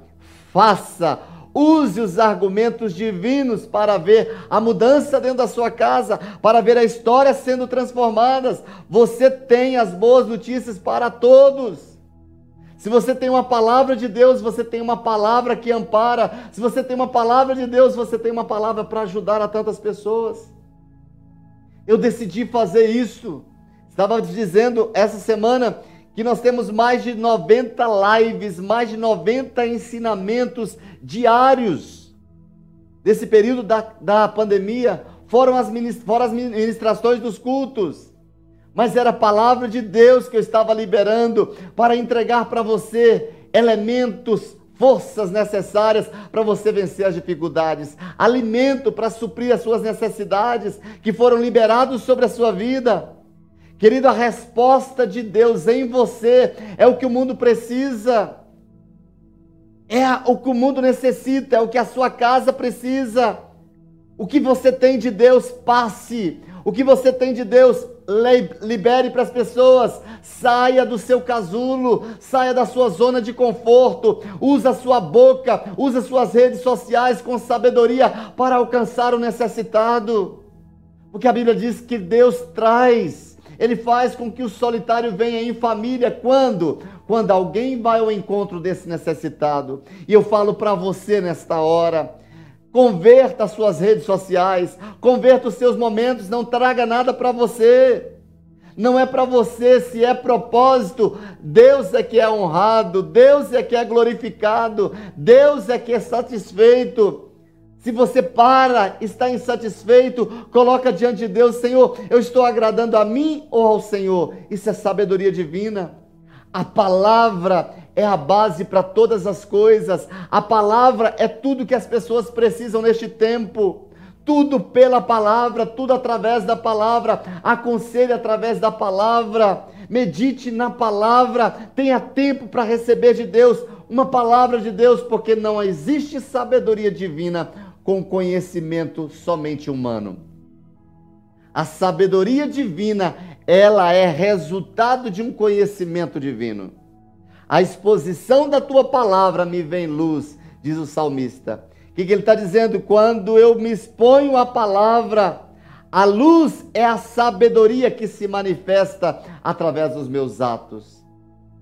faça, use os argumentos divinos para ver a mudança dentro da sua casa, para ver a história sendo transformada. Você tem as boas notícias para todos. Se você tem uma palavra de Deus, você tem uma palavra que ampara. Se você tem uma palavra de Deus, você tem uma palavra para ajudar a tantas pessoas. Eu decidi fazer isso. Estava dizendo essa semana que nós temos mais de 90 lives, mais de 90 ensinamentos diários desse período da, da pandemia, foram as, fora as ministrações dos cultos. Mas era a palavra de Deus que eu estava liberando para entregar para você elementos, forças necessárias para você vencer as dificuldades, alimento para suprir as suas necessidades que foram liberados sobre a sua vida. Querido, a resposta de Deus em você é o que o mundo precisa. É o que o mundo necessita, é o que a sua casa precisa. O que você tem de Deus, passe. O que você tem de Deus, libere para as pessoas. Saia do seu casulo, saia da sua zona de conforto. Usa sua boca, usa suas redes sociais com sabedoria para alcançar o necessitado. Porque a Bíblia diz que Deus traz ele faz com que o solitário venha em família. Quando? Quando alguém vai ao encontro desse necessitado. E eu falo para você nesta hora. Converta as suas redes sociais, converta os seus momentos, não traga nada para você. Não é para você, se é propósito, Deus é que é honrado, Deus é que é glorificado, Deus é que é satisfeito. Se você para, está insatisfeito, coloca diante de Deus, Senhor, eu estou agradando a mim ou ao Senhor? Isso é sabedoria divina. A palavra é a base para todas as coisas. A palavra é tudo que as pessoas precisam neste tempo. Tudo pela palavra, tudo através da palavra. Aconselhe através da palavra. Medite na palavra. Tenha tempo para receber de Deus uma palavra de Deus, porque não existe sabedoria divina com conhecimento somente humano. A sabedoria divina, ela é resultado de um conhecimento divino. A exposição da tua palavra me vem luz, diz o salmista. O que, que ele está dizendo? Quando eu me exponho à palavra, a luz é a sabedoria que se manifesta através dos meus atos.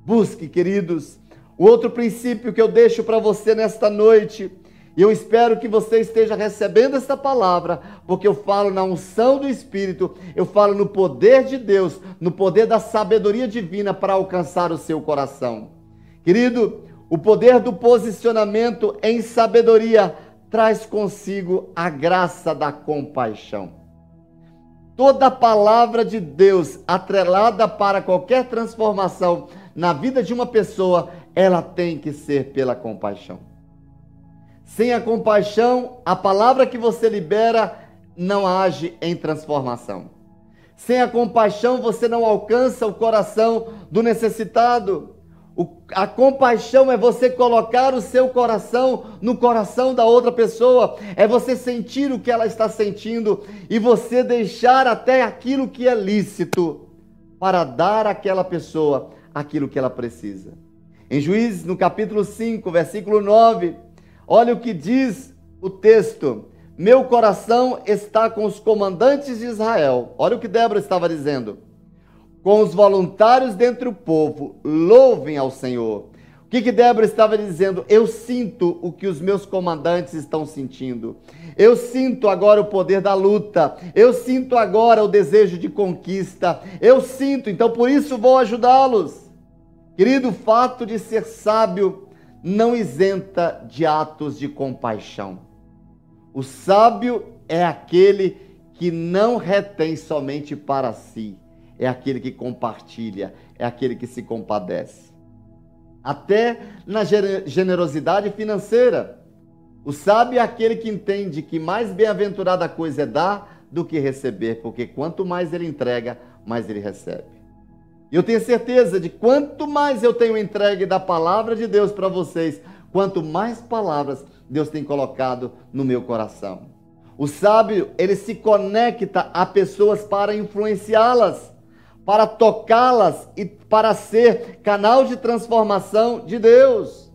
Busque, queridos. O outro princípio que eu deixo para você nesta noite e eu espero que você esteja recebendo essa palavra, porque eu falo na unção do Espírito, eu falo no poder de Deus, no poder da sabedoria divina para alcançar o seu coração. Querido, o poder do posicionamento em sabedoria traz consigo a graça da compaixão. Toda palavra de Deus atrelada para qualquer transformação na vida de uma pessoa, ela tem que ser pela compaixão. Sem a compaixão, a palavra que você libera não age em transformação. Sem a compaixão, você não alcança o coração do necessitado. A compaixão é você colocar o seu coração no coração da outra pessoa, é você sentir o que ela está sentindo e você deixar até aquilo que é lícito para dar àquela pessoa aquilo que ela precisa. Em Juízes, no capítulo 5, versículo 9, Olha o que diz o texto. Meu coração está com os comandantes de Israel. Olha o que Débora estava dizendo. Com os voluntários dentre o povo, louvem ao Senhor. O que, que Débora estava dizendo? Eu sinto o que os meus comandantes estão sentindo. Eu sinto agora o poder da luta. Eu sinto agora o desejo de conquista. Eu sinto, então por isso vou ajudá-los. Querido, o fato de ser sábio não isenta de atos de compaixão. O sábio é aquele que não retém somente para si, é aquele que compartilha, é aquele que se compadece. Até na generosidade financeira. O sábio é aquele que entende que mais bem-aventurada coisa é dar do que receber, porque quanto mais ele entrega, mais ele recebe. Eu tenho certeza de quanto mais eu tenho entregue da palavra de Deus para vocês, quanto mais palavras Deus tem colocado no meu coração. O sábio, ele se conecta a pessoas para influenciá-las, para tocá-las e para ser canal de transformação de Deus.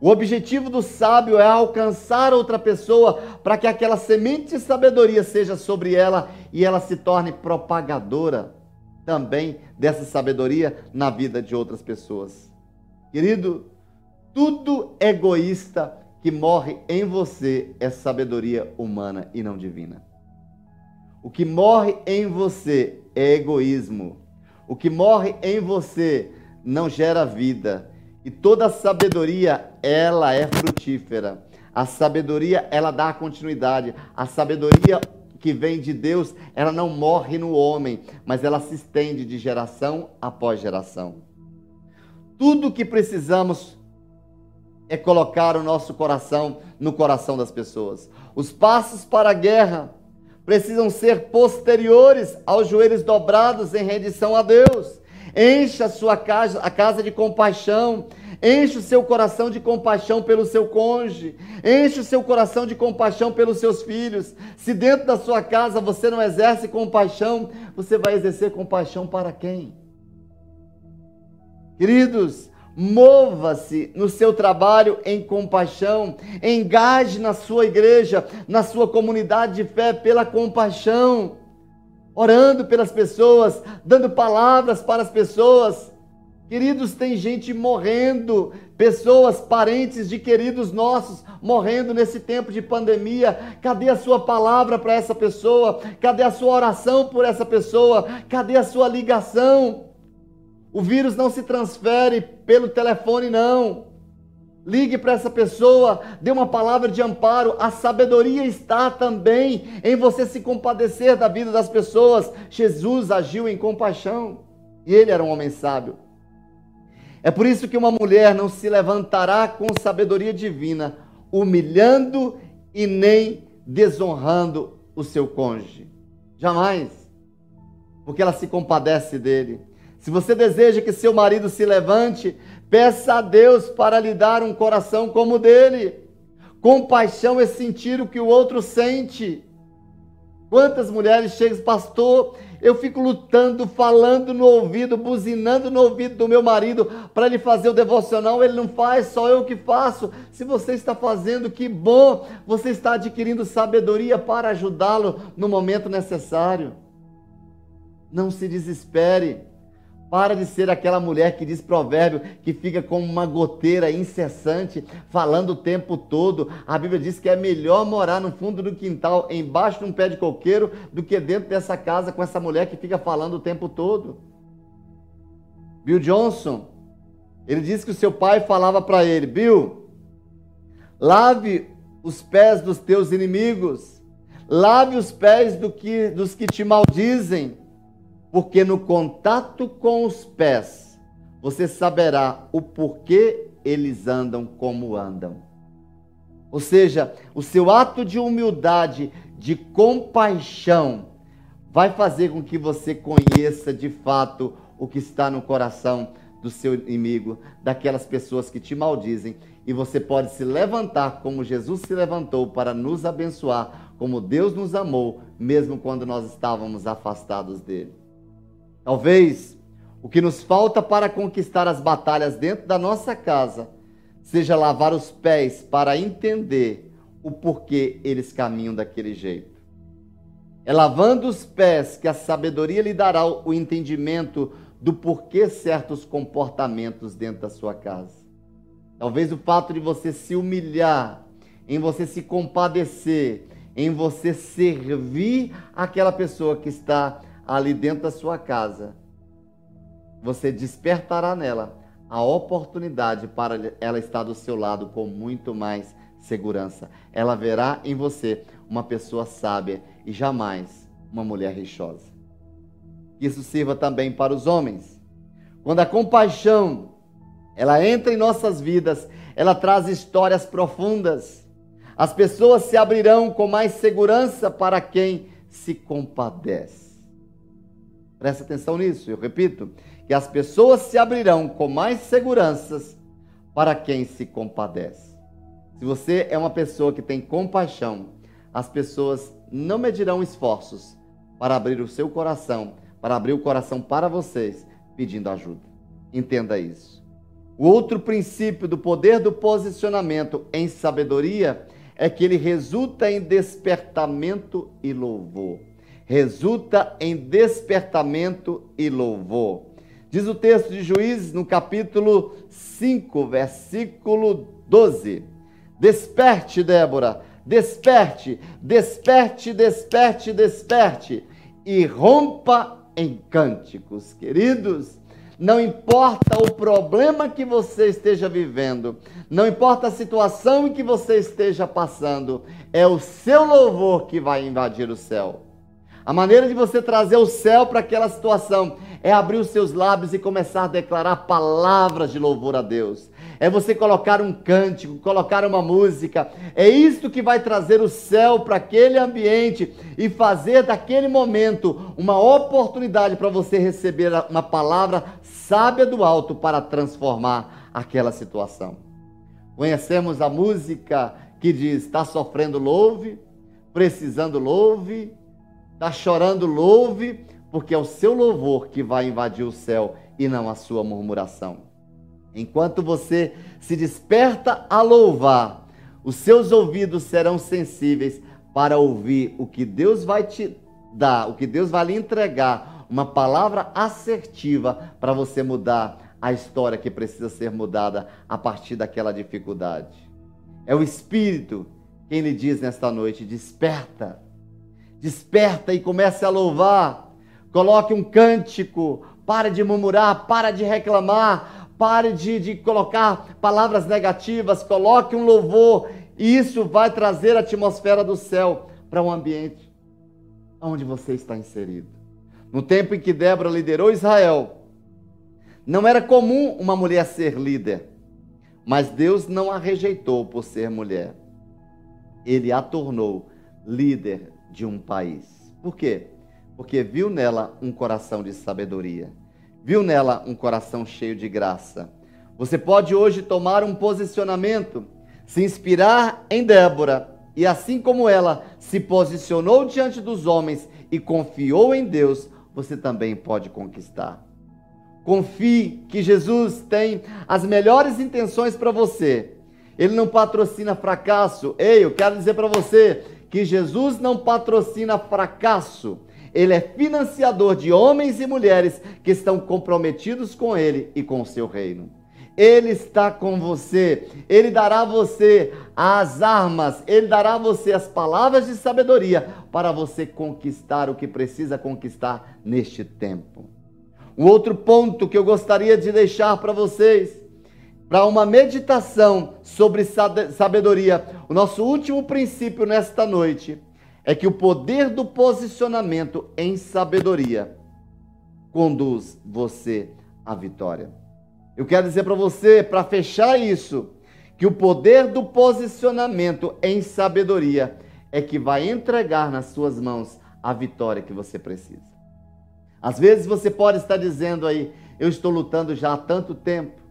O objetivo do sábio é alcançar outra pessoa para que aquela semente de sabedoria seja sobre ela e ela se torne propagadora também dessa sabedoria na vida de outras pessoas. Querido, tudo egoísta que morre em você é sabedoria humana e não divina. O que morre em você é egoísmo. O que morre em você não gera vida. E toda sabedoria, ela é frutífera. A sabedoria, ela dá continuidade. A sabedoria que vem de Deus, ela não morre no homem, mas ela se estende de geração após geração. Tudo que precisamos é colocar o nosso coração no coração das pessoas. Os passos para a guerra precisam ser posteriores aos joelhos dobrados em rendição a Deus. Encha a sua casa, a casa de compaixão. Enche o seu coração de compaixão pelo seu cônjuge. Enche o seu coração de compaixão pelos seus filhos. Se dentro da sua casa você não exerce compaixão, você vai exercer compaixão para quem? Queridos, Mova-se no seu trabalho em compaixão, engaje na sua igreja, na sua comunidade de fé pela compaixão, orando pelas pessoas, dando palavras para as pessoas. Queridos, tem gente morrendo, pessoas, parentes de queridos nossos morrendo nesse tempo de pandemia. Cadê a sua palavra para essa pessoa? Cadê a sua oração por essa pessoa? Cadê a sua ligação? O vírus não se transfere pelo telefone, não. Ligue para essa pessoa, dê uma palavra de amparo. A sabedoria está também em você se compadecer da vida das pessoas. Jesus agiu em compaixão e ele era um homem sábio. É por isso que uma mulher não se levantará com sabedoria divina, humilhando e nem desonrando o seu cônjuge. Jamais. Porque ela se compadece dele. Se você deseja que seu marido se levante, peça a Deus para lhe dar um coração como o dele. Compaixão é sentir o que o outro sente. Quantas mulheres chegam, pastor, eu fico lutando, falando no ouvido, buzinando no ouvido do meu marido para ele fazer o devocional, ele não faz, só eu que faço. Se você está fazendo, que bom, você está adquirindo sabedoria para ajudá-lo no momento necessário. Não se desespere. Para de ser aquela mulher que diz provérbio, que fica como uma goteira incessante, falando o tempo todo. A Bíblia diz que é melhor morar no fundo do quintal, embaixo de um pé de coqueiro, do que dentro dessa casa com essa mulher que fica falando o tempo todo. Bill Johnson, ele disse que o seu pai falava para ele: Bill, lave os pés dos teus inimigos, lave os pés do que, dos que te maldizem porque no contato com os pés você saberá o porquê eles andam como andam. Ou seja, o seu ato de humildade, de compaixão, vai fazer com que você conheça de fato o que está no coração do seu inimigo, daquelas pessoas que te maldizem, e você pode se levantar como Jesus se levantou para nos abençoar, como Deus nos amou, mesmo quando nós estávamos afastados dele. Talvez o que nos falta para conquistar as batalhas dentro da nossa casa seja lavar os pés para entender o porquê eles caminham daquele jeito. É lavando os pés que a sabedoria lhe dará o entendimento do porquê certos comportamentos dentro da sua casa. Talvez o fato de você se humilhar, em você se compadecer, em você servir aquela pessoa que está ali dentro da sua casa, você despertará nela a oportunidade para ela estar do seu lado com muito mais segurança. Ela verá em você uma pessoa sábia e jamais uma mulher rixosa. Isso sirva também para os homens. Quando a compaixão ela entra em nossas vidas, ela traz histórias profundas. As pessoas se abrirão com mais segurança para quem se compadece. Presta atenção nisso, eu repito, que as pessoas se abrirão com mais seguranças para quem se compadece. Se você é uma pessoa que tem compaixão, as pessoas não medirão esforços para abrir o seu coração, para abrir o coração para vocês, pedindo ajuda. Entenda isso. O outro princípio do poder do posicionamento em sabedoria é que ele resulta em despertamento e louvor resulta em despertamento e louvor. Diz o texto de Juízes no capítulo 5, versículo 12: Desperte, Débora, desperte, desperte, desperte, desperte, e rompa em cânticos. Queridos, não importa o problema que você esteja vivendo, não importa a situação em que você esteja passando, é o seu louvor que vai invadir o céu. A maneira de você trazer o céu para aquela situação é abrir os seus lábios e começar a declarar palavras de louvor a Deus. É você colocar um cântico, colocar uma música. É isto que vai trazer o céu para aquele ambiente e fazer daquele momento uma oportunidade para você receber uma palavra sábia do alto para transformar aquela situação. Conhecemos a música que diz: está sofrendo, louve, precisando, louve Está chorando, louve, porque é o seu louvor que vai invadir o céu e não a sua murmuração. Enquanto você se desperta a louvar, os seus ouvidos serão sensíveis para ouvir o que Deus vai te dar, o que Deus vai lhe entregar, uma palavra assertiva para você mudar a história que precisa ser mudada a partir daquela dificuldade. É o Espírito quem lhe diz nesta noite: desperta Desperta e comece a louvar. Coloque um cântico. Pare de murmurar, para de reclamar, pare de, de colocar palavras negativas. Coloque um louvor. E isso vai trazer a atmosfera do céu para um ambiente onde você está inserido. No tempo em que Débora liderou Israel, não era comum uma mulher ser líder, mas Deus não a rejeitou por ser mulher. Ele a tornou líder de um país. Por quê? Porque viu nela um coração de sabedoria, viu nela um coração cheio de graça. Você pode hoje tomar um posicionamento, se inspirar em Débora, e assim como ela se posicionou diante dos homens e confiou em Deus, você também pode conquistar. Confie que Jesus tem as melhores intenções para você. Ele não patrocina fracasso. Ei, eu quero dizer para você que Jesus não patrocina fracasso. Ele é financiador de homens e mulheres que estão comprometidos com Ele e com o seu reino. Ele está com você, Ele dará a você as armas, Ele dará a você as palavras de sabedoria para você conquistar o que precisa conquistar neste tempo. Um outro ponto que eu gostaria de deixar para vocês para uma meditação sobre sabedoria. O nosso último princípio nesta noite é que o poder do posicionamento em sabedoria conduz você à vitória. Eu quero dizer para você, para fechar isso, que o poder do posicionamento em sabedoria é que vai entregar nas suas mãos a vitória que você precisa. Às vezes você pode estar dizendo aí, eu estou lutando já há tanto tempo,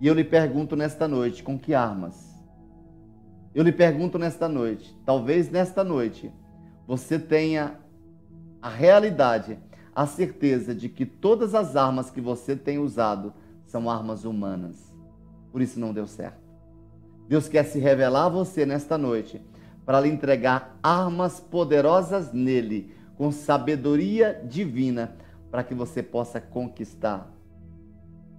e eu lhe pergunto nesta noite: com que armas? Eu lhe pergunto nesta noite, talvez nesta noite, você tenha a realidade, a certeza de que todas as armas que você tem usado são armas humanas. Por isso não deu certo. Deus quer se revelar a você nesta noite para lhe entregar armas poderosas nele, com sabedoria divina, para que você possa conquistar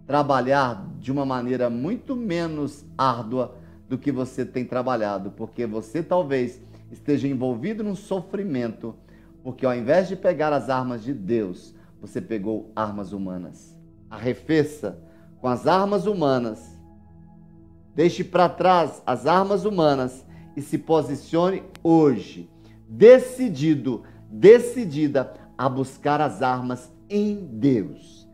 trabalhar de uma maneira muito menos árdua do que você tem trabalhado, porque você talvez esteja envolvido num sofrimento, porque ao invés de pegar as armas de Deus, você pegou armas humanas. Arrefeça com as armas humanas. Deixe para trás as armas humanas e se posicione hoje, decidido, decidida a buscar as armas em Deus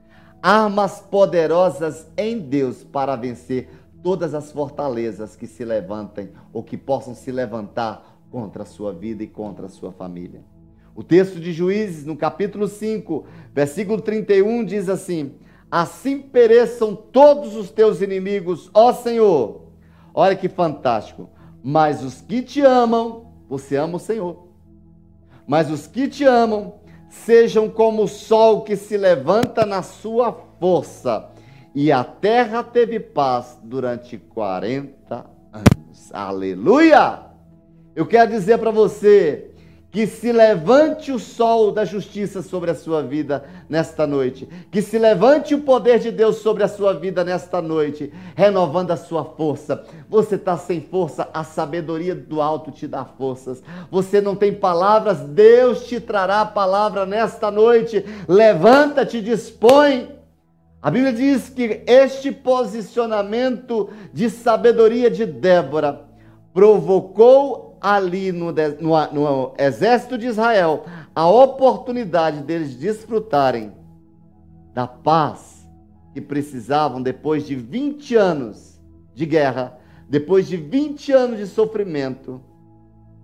armas poderosas em Deus para vencer todas as fortalezas que se levantem ou que possam se levantar contra a sua vida e contra a sua família. O texto de Juízes, no capítulo 5, versículo 31, diz assim: Assim pereçam todos os teus inimigos, ó Senhor. Olha que fantástico. Mas os que te amam, você ama o Senhor. Mas os que te amam sejam como o sol que se levanta na sua força. E a terra teve paz durante 40 anos. Aleluia! Eu quero dizer para você que se levante o sol da justiça sobre a sua vida nesta noite. Que se levante o poder de Deus sobre a sua vida nesta noite, renovando a sua força. Você está sem força, a sabedoria do alto te dá forças. Você não tem palavras, Deus te trará a palavra nesta noite. Levanta-te, dispõe A Bíblia diz que este posicionamento de sabedoria de Débora provocou ali no, no, no, exército de Israel a oportunidade deles desfrutarem da paz que precisavam depois de 20 anos de guerra, depois de 20 anos de sofrimento,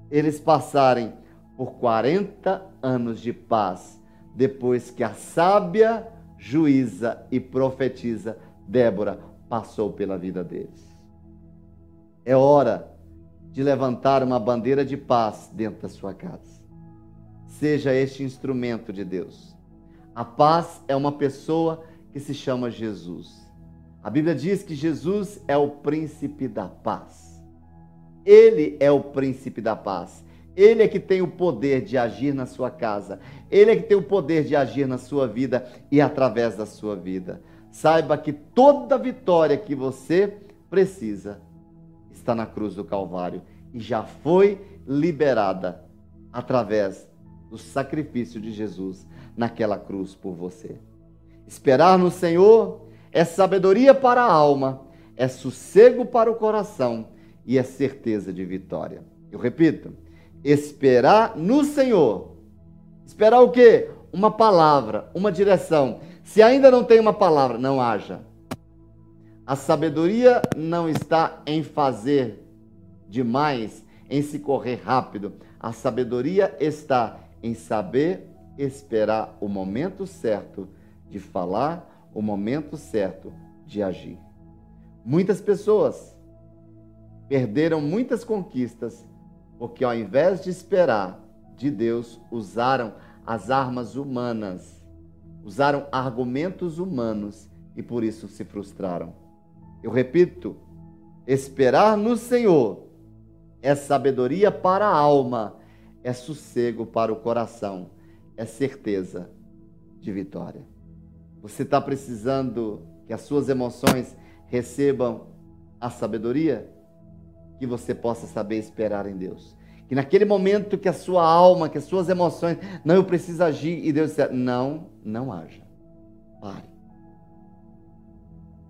eles passarem por 40 anos de paz, depois que a sábia juíza e profetiza Débora passou pela vida deles. É hora de levantar uma bandeira de paz dentro da sua casa. Seja este instrumento de Deus. A paz é uma pessoa que se chama Jesus. A Bíblia diz que Jesus é o príncipe da paz. Ele é o príncipe da paz. Ele é que tem o poder de agir na sua casa. Ele é que tem o poder de agir na sua vida e através da sua vida. Saiba que toda vitória que você precisa está na cruz do Calvário e já foi liberada através do sacrifício de Jesus naquela cruz por você. Esperar no Senhor é sabedoria para a alma, é sossego para o coração e é certeza de vitória. Eu repito, esperar no Senhor. Esperar o quê? Uma palavra, uma direção. Se ainda não tem uma palavra, não haja. A sabedoria não está em fazer demais, em se correr rápido. A sabedoria está em saber esperar o momento certo de falar, o momento certo de agir. Muitas pessoas perderam muitas conquistas porque ao invés de esperar de Deus, usaram as armas humanas, usaram argumentos humanos e por isso se frustraram. Eu repito, esperar no Senhor é sabedoria para a alma, é sossego para o coração, é certeza de vitória. Você está precisando que as suas emoções recebam a sabedoria? que você possa saber esperar em Deus. Que naquele momento que a sua alma, que as suas emoções, não, eu preciso agir, e Deus disser, não, não haja. Pare.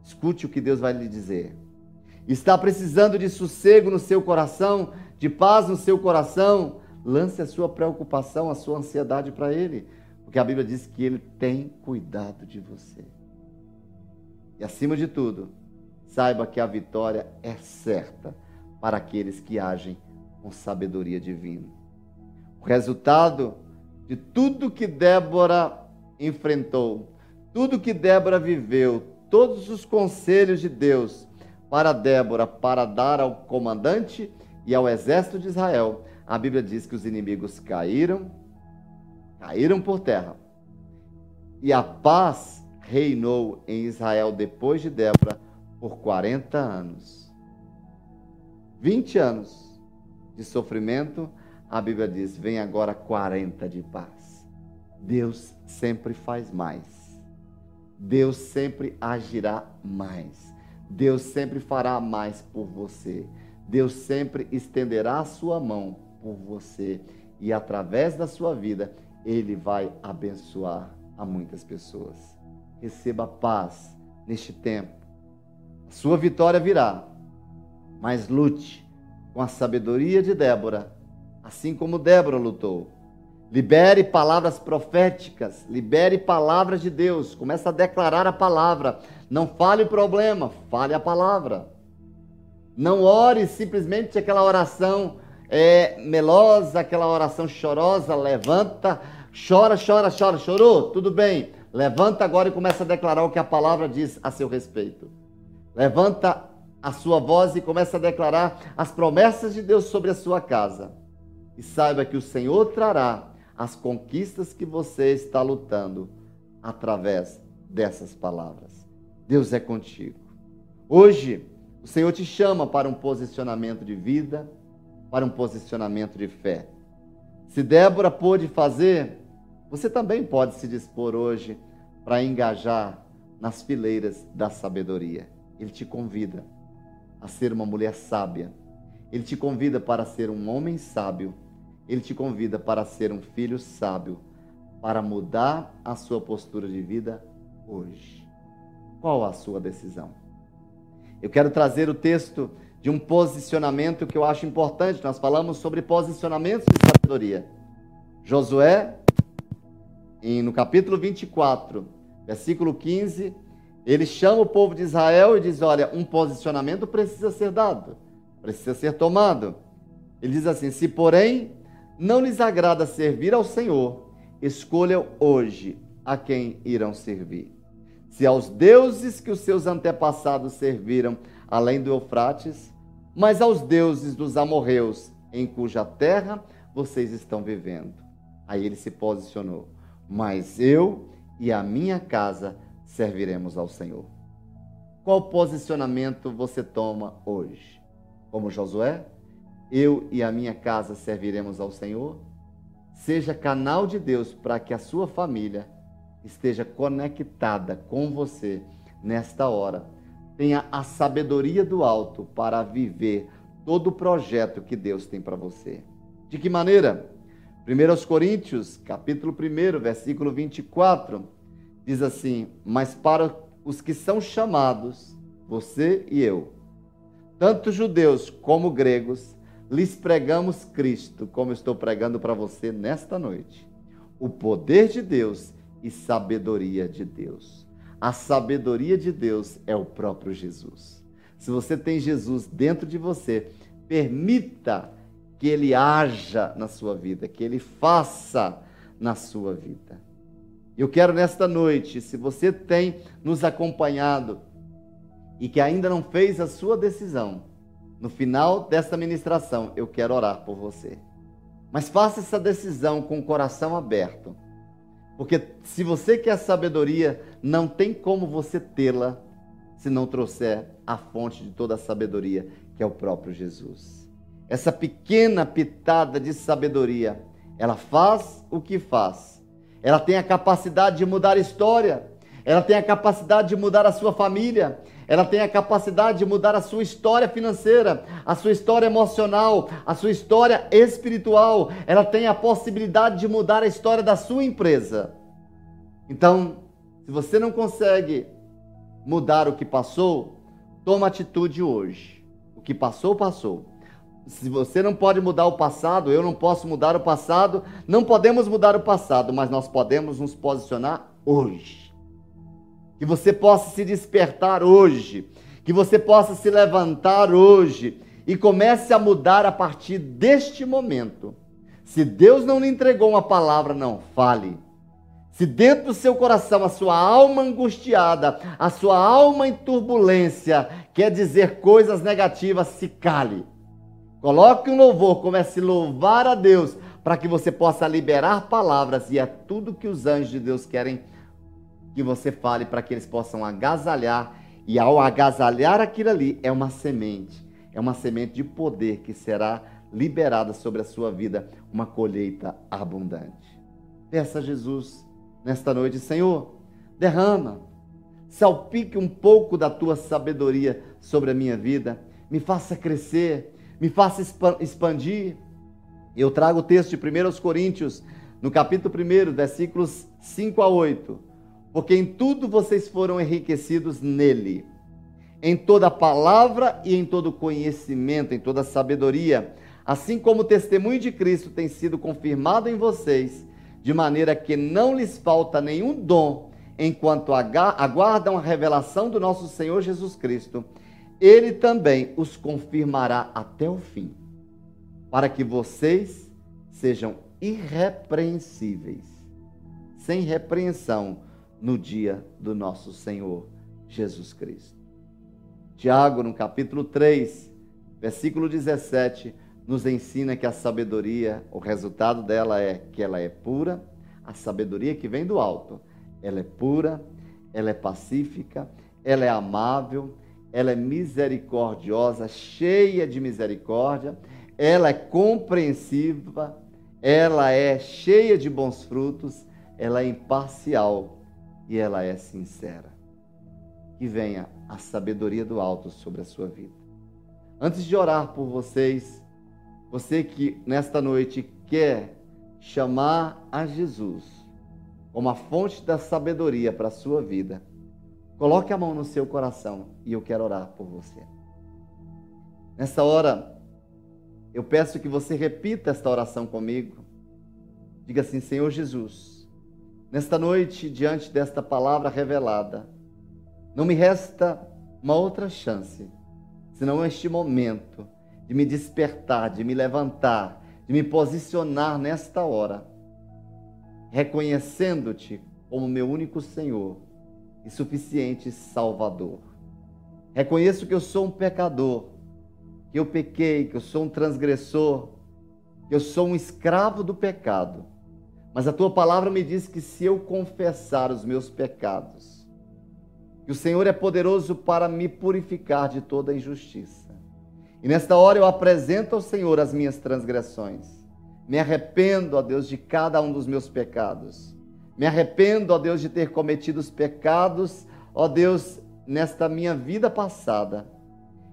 Escute o que Deus vai lhe dizer. Está precisando de sossego no seu coração, de paz no seu coração? Lance a sua preocupação, a sua ansiedade para Ele. Porque a Bíblia diz que Ele tem cuidado de você. E acima de tudo, saiba que a vitória é certa para aqueles que agem com sabedoria divina. O resultado de tudo que Débora enfrentou, tudo que Débora viveu, todos os conselhos de Deus para Débora para dar ao comandante e ao exército de Israel, a Bíblia diz que os inimigos caíram, caíram por terra. E a paz reinou em Israel depois de Débora por 40 anos. 20 anos de sofrimento, a Bíblia diz: vem agora 40 de paz. Deus sempre faz mais. Deus sempre agirá mais. Deus sempre fará mais por você. Deus sempre estenderá a sua mão por você e através da sua vida ele vai abençoar a muitas pessoas. Receba paz neste tempo. A sua vitória virá mas lute com a sabedoria de Débora, assim como Débora lutou. Libere palavras proféticas, libere palavras de Deus, comece a declarar a palavra. Não fale o problema, fale a palavra. Não ore simplesmente aquela oração é, melosa, aquela oração chorosa, levanta, chora, chora, chora, chorou, tudo bem. Levanta agora e começa a declarar o que a palavra diz a seu respeito. Levanta a sua voz e comece a declarar as promessas de Deus sobre a sua casa. E saiba que o Senhor trará as conquistas que você está lutando através dessas palavras. Deus é contigo. Hoje, o Senhor te chama para um posicionamento de vida, para um posicionamento de fé. Se Débora pôde fazer, você também pode se dispor hoje para engajar nas fileiras da sabedoria. Ele te convida a ser uma mulher sábia. Ele te convida para ser um homem sábio. Ele te convida para ser um filho sábio, para mudar a sua postura de vida hoje. Qual a sua decisão? Eu quero trazer o texto de um posicionamento que eu acho importante. Nós falamos sobre posicionamentos de sabedoria. Josué, no capítulo 24, versículo 15, ele chama o povo de Israel e diz: Olha, um posicionamento precisa ser dado, precisa ser tomado. Ele diz assim: Se, porém, não lhes agrada servir ao Senhor, escolham hoje a quem irão servir. Se aos deuses que os seus antepassados serviram além do Eufrates, mas aos deuses dos amorreus em cuja terra vocês estão vivendo. Aí ele se posicionou: Mas eu e a minha casa serviremos ao Senhor. Qual posicionamento você toma hoje? Como Josué? Eu e a minha casa serviremos ao Senhor? Seja canal de Deus para que a sua família esteja conectada com você nesta hora. Tenha a sabedoria do alto para viver todo o projeto que Deus tem para você. De que maneira? 1 Coríntios, capítulo 1, versículo 24 diz assim: Mas para os que são chamados, você e eu, tanto judeus como gregos, lhes pregamos Cristo, como estou pregando para você nesta noite. O poder de Deus e sabedoria de Deus. A sabedoria de Deus é o próprio Jesus. Se você tem Jesus dentro de você, permita que ele haja na sua vida, que ele faça na sua vida. Eu quero nesta noite, se você tem nos acompanhado e que ainda não fez a sua decisão, no final desta ministração, eu quero orar por você. Mas faça essa decisão com o coração aberto. Porque se você quer sabedoria, não tem como você tê-la se não trouxer a fonte de toda a sabedoria, que é o próprio Jesus. Essa pequena pitada de sabedoria, ela faz o que faz ela tem a capacidade de mudar a história. Ela tem a capacidade de mudar a sua família. Ela tem a capacidade de mudar a sua história financeira, a sua história emocional, a sua história espiritual. Ela tem a possibilidade de mudar a história da sua empresa. Então, se você não consegue mudar o que passou, toma atitude hoje. O que passou, passou se você não pode mudar o passado, eu não posso mudar o passado, não podemos mudar o passado, mas nós podemos nos posicionar hoje. Que você possa se despertar hoje, que você possa se levantar hoje e comece a mudar a partir deste momento. Se Deus não lhe entregou uma palavra, não fale. Se dentro do seu coração a sua alma angustiada, a sua alma em turbulência quer dizer coisas negativas, se cale Coloque um louvor, comece a louvar a Deus, para que você possa liberar palavras, e é tudo que os anjos de Deus querem que você fale, para que eles possam agasalhar, e ao agasalhar aquilo ali, é uma semente, é uma semente de poder que será liberada sobre a sua vida, uma colheita abundante. Peça a Jesus nesta noite, Senhor, derrama, salpique um pouco da tua sabedoria sobre a minha vida, me faça crescer me faça expandir. Eu trago o texto de 1 Coríntios, no capítulo 1, versículos 5 a 8. Porque em tudo vocês foram enriquecidos nele, em toda palavra e em todo conhecimento, em toda sabedoria, assim como o testemunho de Cristo tem sido confirmado em vocês, de maneira que não lhes falta nenhum dom, enquanto aguardam a revelação do nosso Senhor Jesus Cristo. Ele também os confirmará até o fim, para que vocês sejam irrepreensíveis, sem repreensão no dia do nosso Senhor Jesus Cristo. Tiago, no capítulo 3, versículo 17, nos ensina que a sabedoria, o resultado dela é que ela é pura, a sabedoria que vem do alto, ela é pura, ela é pacífica, ela é amável, ela é misericordiosa, cheia de misericórdia, ela é compreensiva, ela é cheia de bons frutos, ela é imparcial e ela é sincera. Que venha a sabedoria do alto sobre a sua vida. Antes de orar por vocês, você que nesta noite quer chamar a Jesus como a fonte da sabedoria para a sua vida, Coloque a mão no seu coração e eu quero orar por você. Nessa hora, eu peço que você repita esta oração comigo. Diga assim: Senhor Jesus, nesta noite, diante desta palavra revelada, não me resta uma outra chance, senão este momento de me despertar, de me levantar, de me posicionar nesta hora, reconhecendo-te como meu único Senhor e suficiente Salvador. Reconheço que eu sou um pecador, que eu pequei, que eu sou um transgressor, que eu sou um escravo do pecado. Mas a tua palavra me diz que se eu confessar os meus pecados, que o Senhor é poderoso para me purificar de toda injustiça. E nesta hora eu apresento ao Senhor as minhas transgressões. Me arrependo, ó Deus, de cada um dos meus pecados. Me arrependo, ó Deus, de ter cometido os pecados, ó Deus, nesta minha vida passada.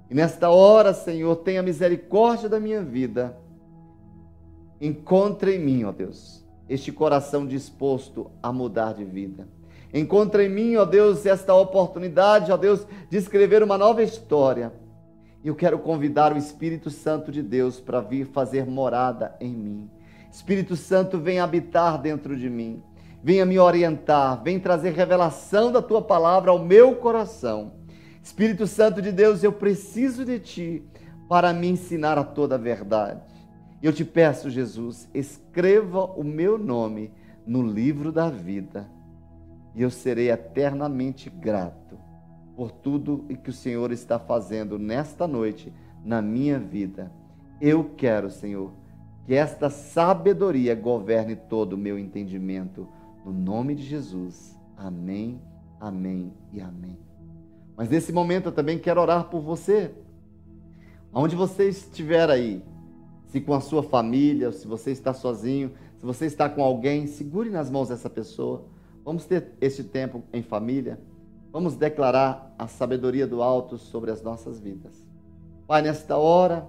E nesta hora, Senhor, tenha misericórdia da minha vida. Encontre em mim, ó Deus, este coração disposto a mudar de vida. Encontre em mim, ó Deus, esta oportunidade, ó Deus, de escrever uma nova história. E eu quero convidar o Espírito Santo de Deus para vir fazer morada em mim. Espírito Santo, vem habitar dentro de mim venha me orientar, vem trazer revelação da tua palavra ao meu coração. Espírito Santo de Deus, eu preciso de ti para me ensinar a toda a verdade. E eu te peço, Jesus, escreva o meu nome no livro da vida e eu serei eternamente grato por tudo que o Senhor está fazendo nesta noite na minha vida. Eu quero, Senhor, que esta sabedoria governe todo o meu entendimento no nome de Jesus. Amém, amém e amém. Mas nesse momento eu também quero orar por você. Onde você estiver aí, se com a sua família, se você está sozinho, se você está com alguém, segure nas mãos dessa pessoa. Vamos ter este tempo em família. Vamos declarar a sabedoria do alto sobre as nossas vidas. Pai, nesta hora,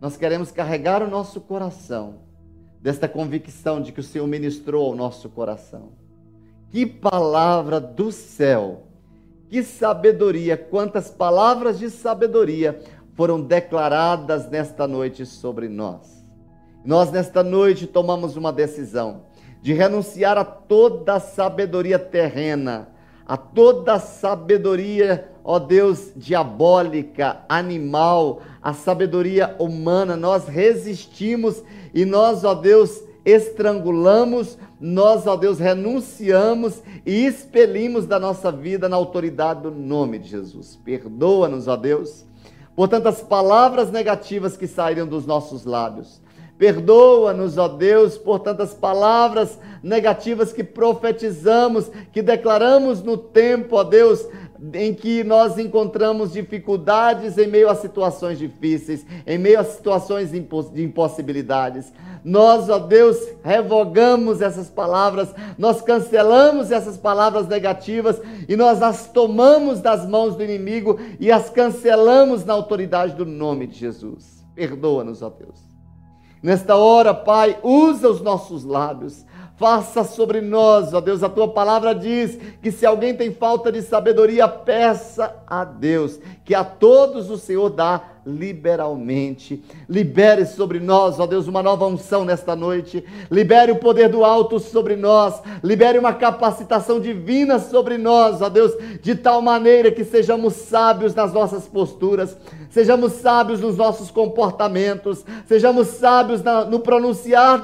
nós queremos carregar o nosso coração desta convicção de que o Senhor ministrou ao nosso coração. Que palavra do céu! Que sabedoria! Quantas palavras de sabedoria foram declaradas nesta noite sobre nós. Nós, nesta noite, tomamos uma decisão de renunciar a toda a sabedoria terrena, a toda a sabedoria, ó Deus, diabólica, animal, a sabedoria humana. Nós resistimos e nós, ó Deus, estrangulamos, nós, ó Deus, renunciamos e expelimos da nossa vida na autoridade do nome de Jesus. Perdoa-nos, ó Deus, por tantas palavras negativas que saíram dos nossos lábios. Perdoa-nos, ó Deus, por tantas palavras negativas que profetizamos, que declaramos no tempo, ó Deus, em que nós encontramos dificuldades em meio a situações difíceis, em meio a situações de impossibilidades. Nós, ó Deus, revogamos essas palavras, nós cancelamos essas palavras negativas e nós as tomamos das mãos do inimigo e as cancelamos na autoridade do nome de Jesus. Perdoa-nos, ó Deus. Nesta hora, Pai, usa os nossos lábios Faça sobre nós, ó Deus, a tua palavra diz que se alguém tem falta de sabedoria, peça a Deus, que a todos o Senhor dá liberalmente. Libere sobre nós, ó Deus, uma nova unção nesta noite. Libere o poder do alto sobre nós. Libere uma capacitação divina sobre nós, ó Deus, de tal maneira que sejamos sábios nas nossas posturas, sejamos sábios nos nossos comportamentos, sejamos sábios no pronunciar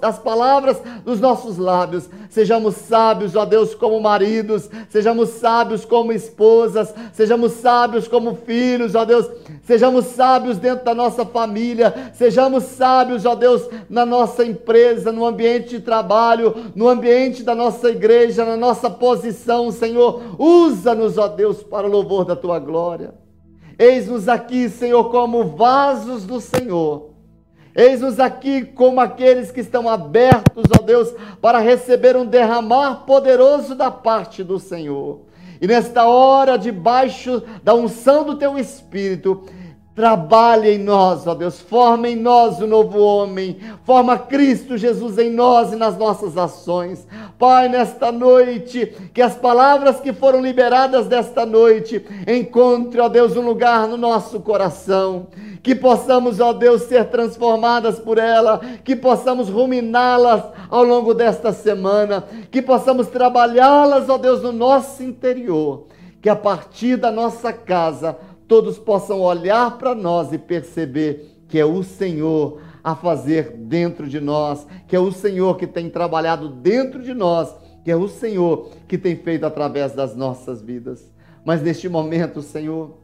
das palavras dos nossos lábios, sejamos sábios, ó Deus, como maridos, sejamos sábios como esposas, sejamos sábios como filhos, ó Deus, sejamos sábios dentro da nossa família, sejamos sábios, ó Deus, na nossa empresa, no ambiente de trabalho, no ambiente da nossa igreja, na nossa posição, Senhor. Usa-nos, ó Deus, para o louvor da tua glória. Eis-nos aqui, Senhor, como vasos do Senhor. Eis-nos aqui como aqueles que estão abertos, ó Deus, para receber um derramar poderoso da parte do Senhor. E nesta hora, debaixo da unção do teu Espírito, Trabalhe em nós, ó Deus, forma em nós o novo homem, forma Cristo Jesus em nós e nas nossas ações. Pai, nesta noite, que as palavras que foram liberadas desta noite encontrem, ó Deus, um lugar no nosso coração, que possamos, ó Deus, ser transformadas por ela, que possamos ruminá-las ao longo desta semana, que possamos trabalhá-las, ó Deus, no nosso interior, que a partir da nossa casa todos possam olhar para nós e perceber que é o Senhor a fazer dentro de nós, que é o Senhor que tem trabalhado dentro de nós, que é o Senhor que tem feito através das nossas vidas. Mas neste momento, Senhor,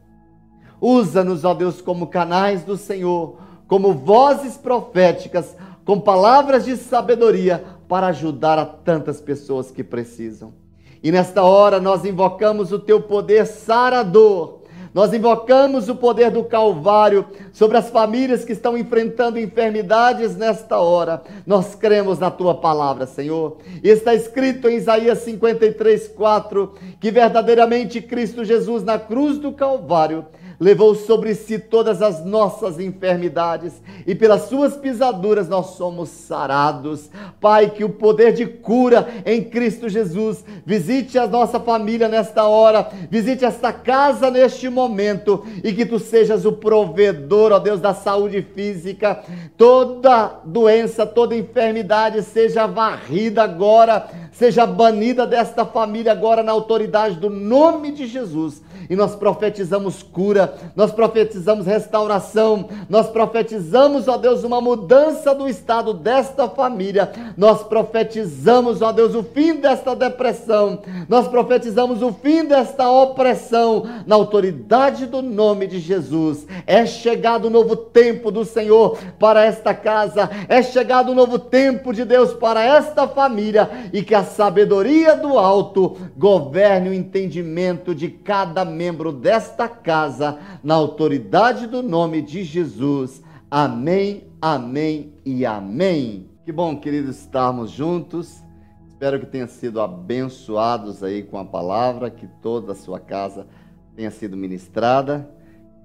usa-nos, ó Deus, como canais do Senhor, como vozes proféticas, com palavras de sabedoria para ajudar a tantas pessoas que precisam. E nesta hora nós invocamos o teu poder sarador nós invocamos o poder do Calvário sobre as famílias que estão enfrentando enfermidades nesta hora. Nós cremos na tua palavra, Senhor. Está escrito em Isaías 53, 4 que verdadeiramente Cristo Jesus na cruz do Calvário levou sobre si todas as nossas enfermidades e pelas suas pisaduras nós somos sarados. Pai, que o poder de cura em Cristo Jesus visite a nossa família nesta hora, visite esta casa neste momento e que tu sejas o provedor, ó Deus, da saúde física. Toda doença, toda enfermidade seja varrida agora, seja banida desta família agora na autoridade do nome de Jesus e nós profetizamos cura, nós profetizamos restauração, nós profetizamos, ó Deus, uma mudança do estado desta família, nós profetizamos, ó Deus, o fim desta depressão, nós profetizamos o fim desta opressão, na autoridade do nome de Jesus. É chegado o novo tempo do Senhor para esta casa, é chegado o novo tempo de Deus para esta família. E que a sabedoria do alto governe o entendimento de cada membro desta casa, na autoridade do nome de Jesus. Amém, amém e amém. Que bom, queridos, estarmos juntos. Espero que tenha sido abençoados aí com a palavra, que toda a sua casa tenha sido ministrada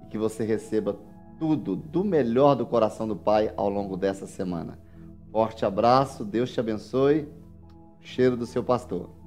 e que você receba tudo do melhor do coração do Pai ao longo dessa semana. Forte abraço, Deus te abençoe. Cheiro do seu pastor.